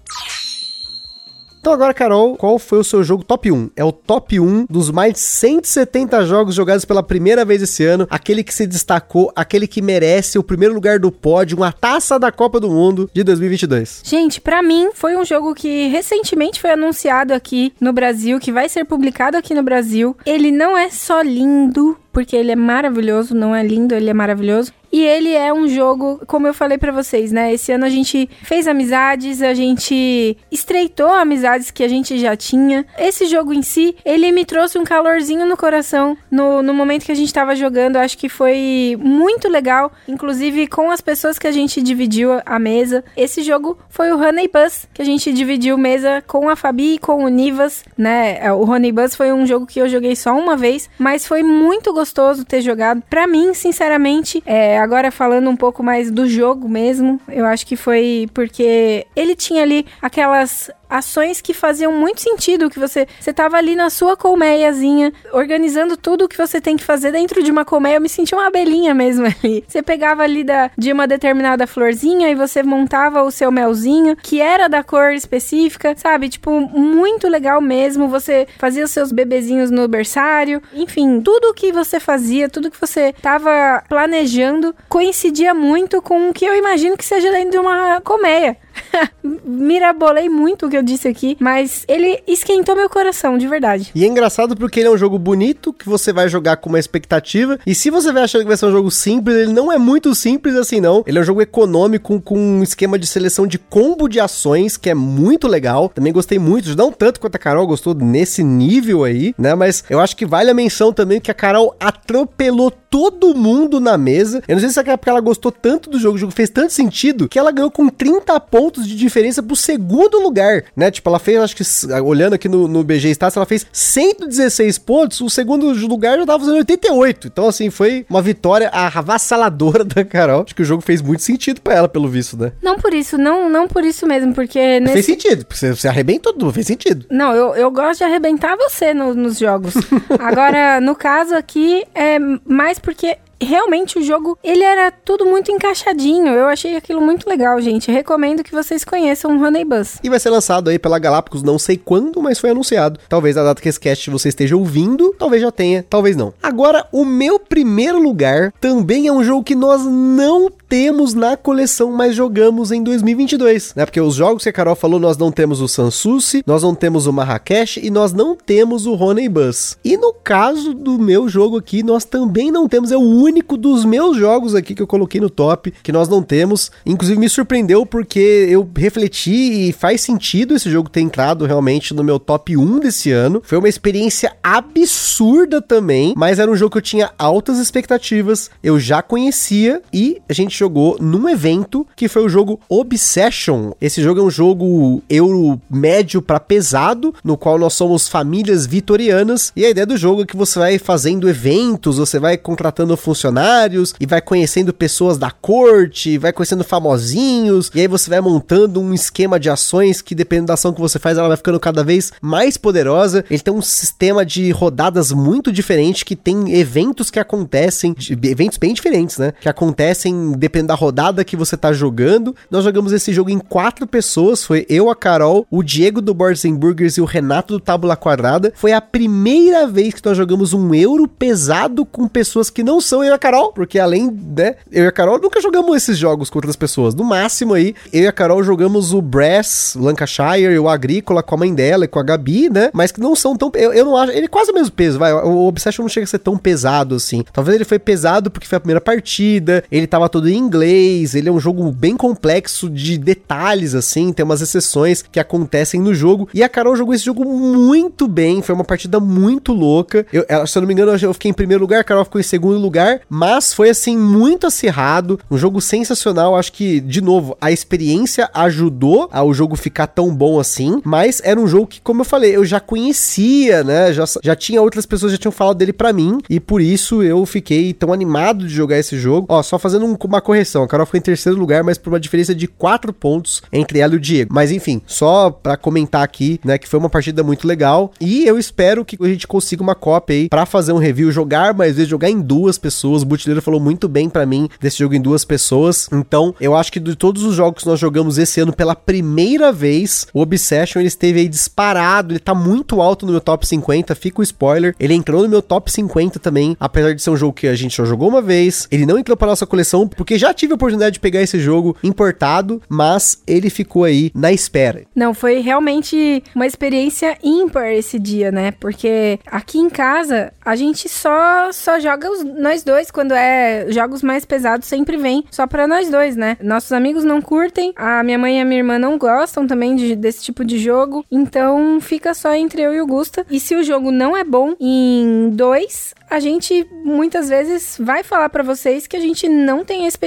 Então agora, Carol, qual foi o seu jogo top 1? É o top 1 dos mais de 170 jogos jogados pela primeira vez esse ano, aquele que se destacou, aquele que merece o primeiro lugar do pódio, uma taça da Copa do Mundo de 2022. Gente, para mim foi um jogo que recentemente foi anunciado aqui no Brasil, que vai ser publicado aqui no Brasil. Ele não é só lindo, porque ele é maravilhoso, não é lindo, ele é maravilhoso. E ele é um jogo, como eu falei para vocês, né? Esse ano a gente fez amizades, a gente estreitou amizades que a gente já tinha. Esse jogo em si, ele me trouxe um calorzinho no coração no, no momento que a gente tava jogando. Acho que foi muito legal, inclusive com as pessoas que a gente dividiu a mesa. Esse jogo foi o Honey Bus, que a gente dividiu mesa com a Fabi e com o Nivas, né? O Honey Bus foi um jogo que eu joguei só uma vez, mas foi muito gostoso ter jogado. Para mim, sinceramente, é, agora falando um pouco mais do jogo mesmo, eu acho que foi porque ele tinha ali aquelas ações que faziam muito sentido, que você você tava ali na sua colmeiazinha, organizando tudo o que você tem que fazer dentro de uma colmeia, eu me senti uma abelhinha mesmo ali. Você pegava ali da, de uma determinada florzinha e você montava o seu melzinho, que era da cor específica, sabe? Tipo, muito legal mesmo. Você fazia os seus bebezinhos no berçário, enfim, tudo que você fazia, tudo que você tava planejando coincidia muito com o que eu imagino que seja dentro de uma colmeia. Mirabolei muito o que eu disse aqui, mas ele esquentou meu coração, de verdade. E é engraçado porque ele é um jogo bonito, que você vai jogar com uma expectativa, e se você vai achando que vai ser um jogo simples, ele não é muito simples assim não. Ele é um jogo econômico com um esquema de seleção de combo de ações, que é muito legal. Também gostei muito, não tanto quanto a Carol gostou nesse nível aí, né? Mas eu acho que vale a menção também que a Carol atropelou todo mundo na mesa. Eu não sei se é porque ela gostou tanto do jogo, o jogo fez tanto sentido, que ela ganhou com 30 pontos de diferença pro segundo lugar, né? Tipo, ela fez, acho que, olhando aqui no, no BG Stats, ela fez 116 pontos, o segundo lugar já tava fazendo 88. Então, assim, foi uma vitória avassaladora da Carol. Acho que o jogo fez muito sentido pra ela, pelo visto, né? Não por isso, não, não por isso mesmo, porque... Nesse... Fez sentido, porque você, você arrebentou tudo, fez sentido. Não, eu, eu gosto de arrebentar você no, nos jogos. Agora, no caso aqui, é mais porque realmente o jogo, ele era tudo muito encaixadinho. Eu achei aquilo muito legal, gente. Recomendo que vocês conheçam o Honey Bus. E vai ser lançado aí pela Galápagos, não sei quando, mas foi anunciado. Talvez a data que esse cast você esteja ouvindo, talvez já tenha, talvez não. Agora, o meu primeiro lugar também é um jogo que nós não temos na coleção, mas jogamos em 2022, né? Porque os jogos que a Carol falou, nós não temos o Sansusi, nós não temos o Marrakech e nós não temos o Honey Bus. E no caso do meu jogo aqui, nós também não temos, é o único dos meus jogos aqui que eu coloquei no top que nós não temos. Inclusive me surpreendeu porque eu refleti e faz sentido esse jogo ter entrado realmente no meu top 1 desse ano. Foi uma experiência absurda também, mas era um jogo que eu tinha altas expectativas, eu já conhecia e a gente jogou num evento que foi o jogo Obsession. Esse jogo é um jogo euro médio para pesado, no qual nós somos famílias vitorianas e a ideia do jogo é que você vai fazendo eventos, você vai contratando funcionários e vai conhecendo pessoas da corte, vai conhecendo famosinhos e aí você vai montando um esquema de ações que dependendo da ação que você faz, ela vai ficando cada vez mais poderosa. Ele tem um sistema de rodadas muito diferente que tem eventos que acontecem, eventos bem diferentes, né? Que acontecem dependendo da rodada que você tá jogando. Nós jogamos esse jogo em quatro pessoas, foi eu, a Carol, o Diego do Boards Burgers e o Renato do Tábula Quadrada. Foi a primeira vez que nós jogamos um euro pesado com pessoas que não são eu e a Carol, porque além, né, eu e a Carol nunca jogamos esses jogos com outras pessoas. No máximo aí, eu e a Carol jogamos o Brass, Lancashire, o Agrícola com a mãe dela e com a Gabi, né, mas que não são tão, eu, eu não acho, ele é quase o mesmo peso, vai, o Obsession não chega a ser tão pesado assim. Talvez ele foi pesado porque foi a primeira partida, ele tava todo em inglês, ele é um jogo bem complexo de detalhes, assim, tem umas exceções que acontecem no jogo. E a Carol jogou esse jogo muito bem, foi uma partida muito louca. Eu, se eu não me engano, eu fiquei em primeiro lugar, a Carol ficou em segundo lugar, mas foi assim, muito acirrado, um jogo sensacional. Acho que, de novo, a experiência ajudou ao jogo ficar tão bom assim, mas era um jogo que, como eu falei, eu já conhecia, né? Já, já tinha outras pessoas já tinham falado dele para mim, e por isso eu fiquei tão animado de jogar esse jogo. Ó, só fazendo um, uma correção, a Carol ficou em terceiro lugar, mas por uma diferença de 4 pontos entre ela e o Diego. Mas enfim, só para comentar aqui, né, que foi uma partida muito legal, e eu espero que a gente consiga uma cópia aí para fazer um review, jogar mais vezes, jogar em duas pessoas. O Butileiro falou muito bem para mim desse jogo em duas pessoas. Então, eu acho que de todos os jogos que nós jogamos esse ano pela primeira vez, o Obsession ele esteve aí disparado, ele tá muito alto no meu top 50, fica o spoiler. Ele entrou no meu top 50 também, apesar de ser um jogo que a gente só jogou uma vez. Ele não entrou para nossa coleção porque já tive a oportunidade de pegar esse jogo importado, mas ele ficou aí na espera. Não, foi realmente uma experiência ímpar esse dia, né? Porque aqui em casa a gente só só joga os, nós dois quando é jogos mais pesados sempre vem só para nós dois, né? Nossos amigos não curtem, a minha mãe e a minha irmã não gostam também de, desse tipo de jogo, então fica só entre eu e o Gusta. E se o jogo não é bom em dois, a gente muitas vezes vai falar para vocês que a gente não tem experiência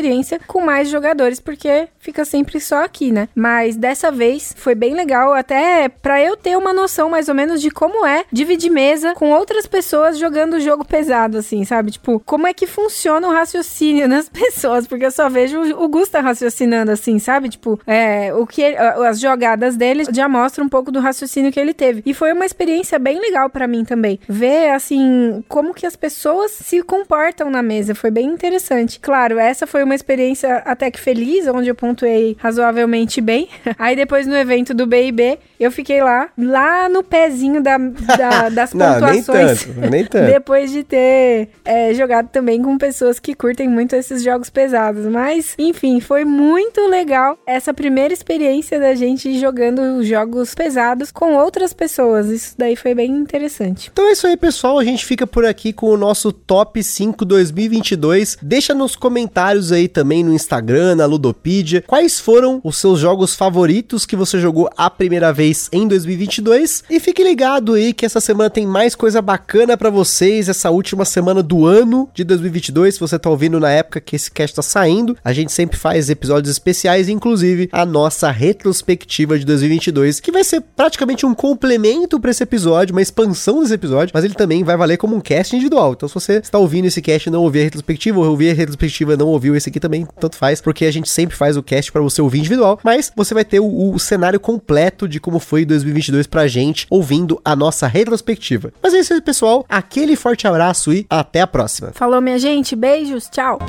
com mais jogadores, porque fica sempre só aqui, né? Mas dessa vez foi bem legal, até para eu ter uma noção mais ou menos de como é dividir mesa com outras pessoas jogando o jogo pesado, assim, sabe? Tipo, como é que funciona o raciocínio nas pessoas, porque eu só vejo o Gusta raciocinando assim, sabe? Tipo, é, o que ele, as jogadas dele já mostram um pouco do raciocínio que ele teve. E foi uma experiência bem legal para mim também. Ver, assim, como que as pessoas se comportam na mesa. Foi bem interessante. Claro, essa foi uma experiência até que feliz, onde eu pontuei razoavelmente bem. Aí depois no evento do B&B, eu fiquei lá, lá no pezinho da, da das Não, pontuações. Nem tanto, nem tanto. depois de ter é, jogado também com pessoas que curtem muito esses jogos pesados. Mas, enfim, foi muito legal essa primeira experiência da gente jogando jogos pesados com outras pessoas. Isso daí foi bem interessante. Então é isso aí, pessoal. A gente fica por aqui com o nosso Top 5 2022. Deixa nos comentários aí também no Instagram, na Ludopedia, quais foram os seus jogos favoritos que você jogou a primeira vez em 2022. E fique ligado aí que essa semana tem mais coisa bacana para vocês, essa última semana do ano de 2022. Se você tá ouvindo na época que esse cast tá saindo, a gente sempre faz episódios especiais, inclusive a nossa retrospectiva de 2022, que vai ser praticamente um complemento para esse episódio, uma expansão desse episódio, mas ele também vai valer como um cast individual. Então, se você está ouvindo esse cast e não ouvir a retrospectiva, ou ouvir a retrospectiva e não ouviu esse aqui também, tanto faz, porque a gente sempre faz o cast para você ouvir individual, mas você vai ter o, o cenário completo de como foi 2022 pra gente, ouvindo a nossa retrospectiva. Mas é isso aí, pessoal. Aquele forte abraço e até a próxima. Falou, minha gente. Beijos. Tchau.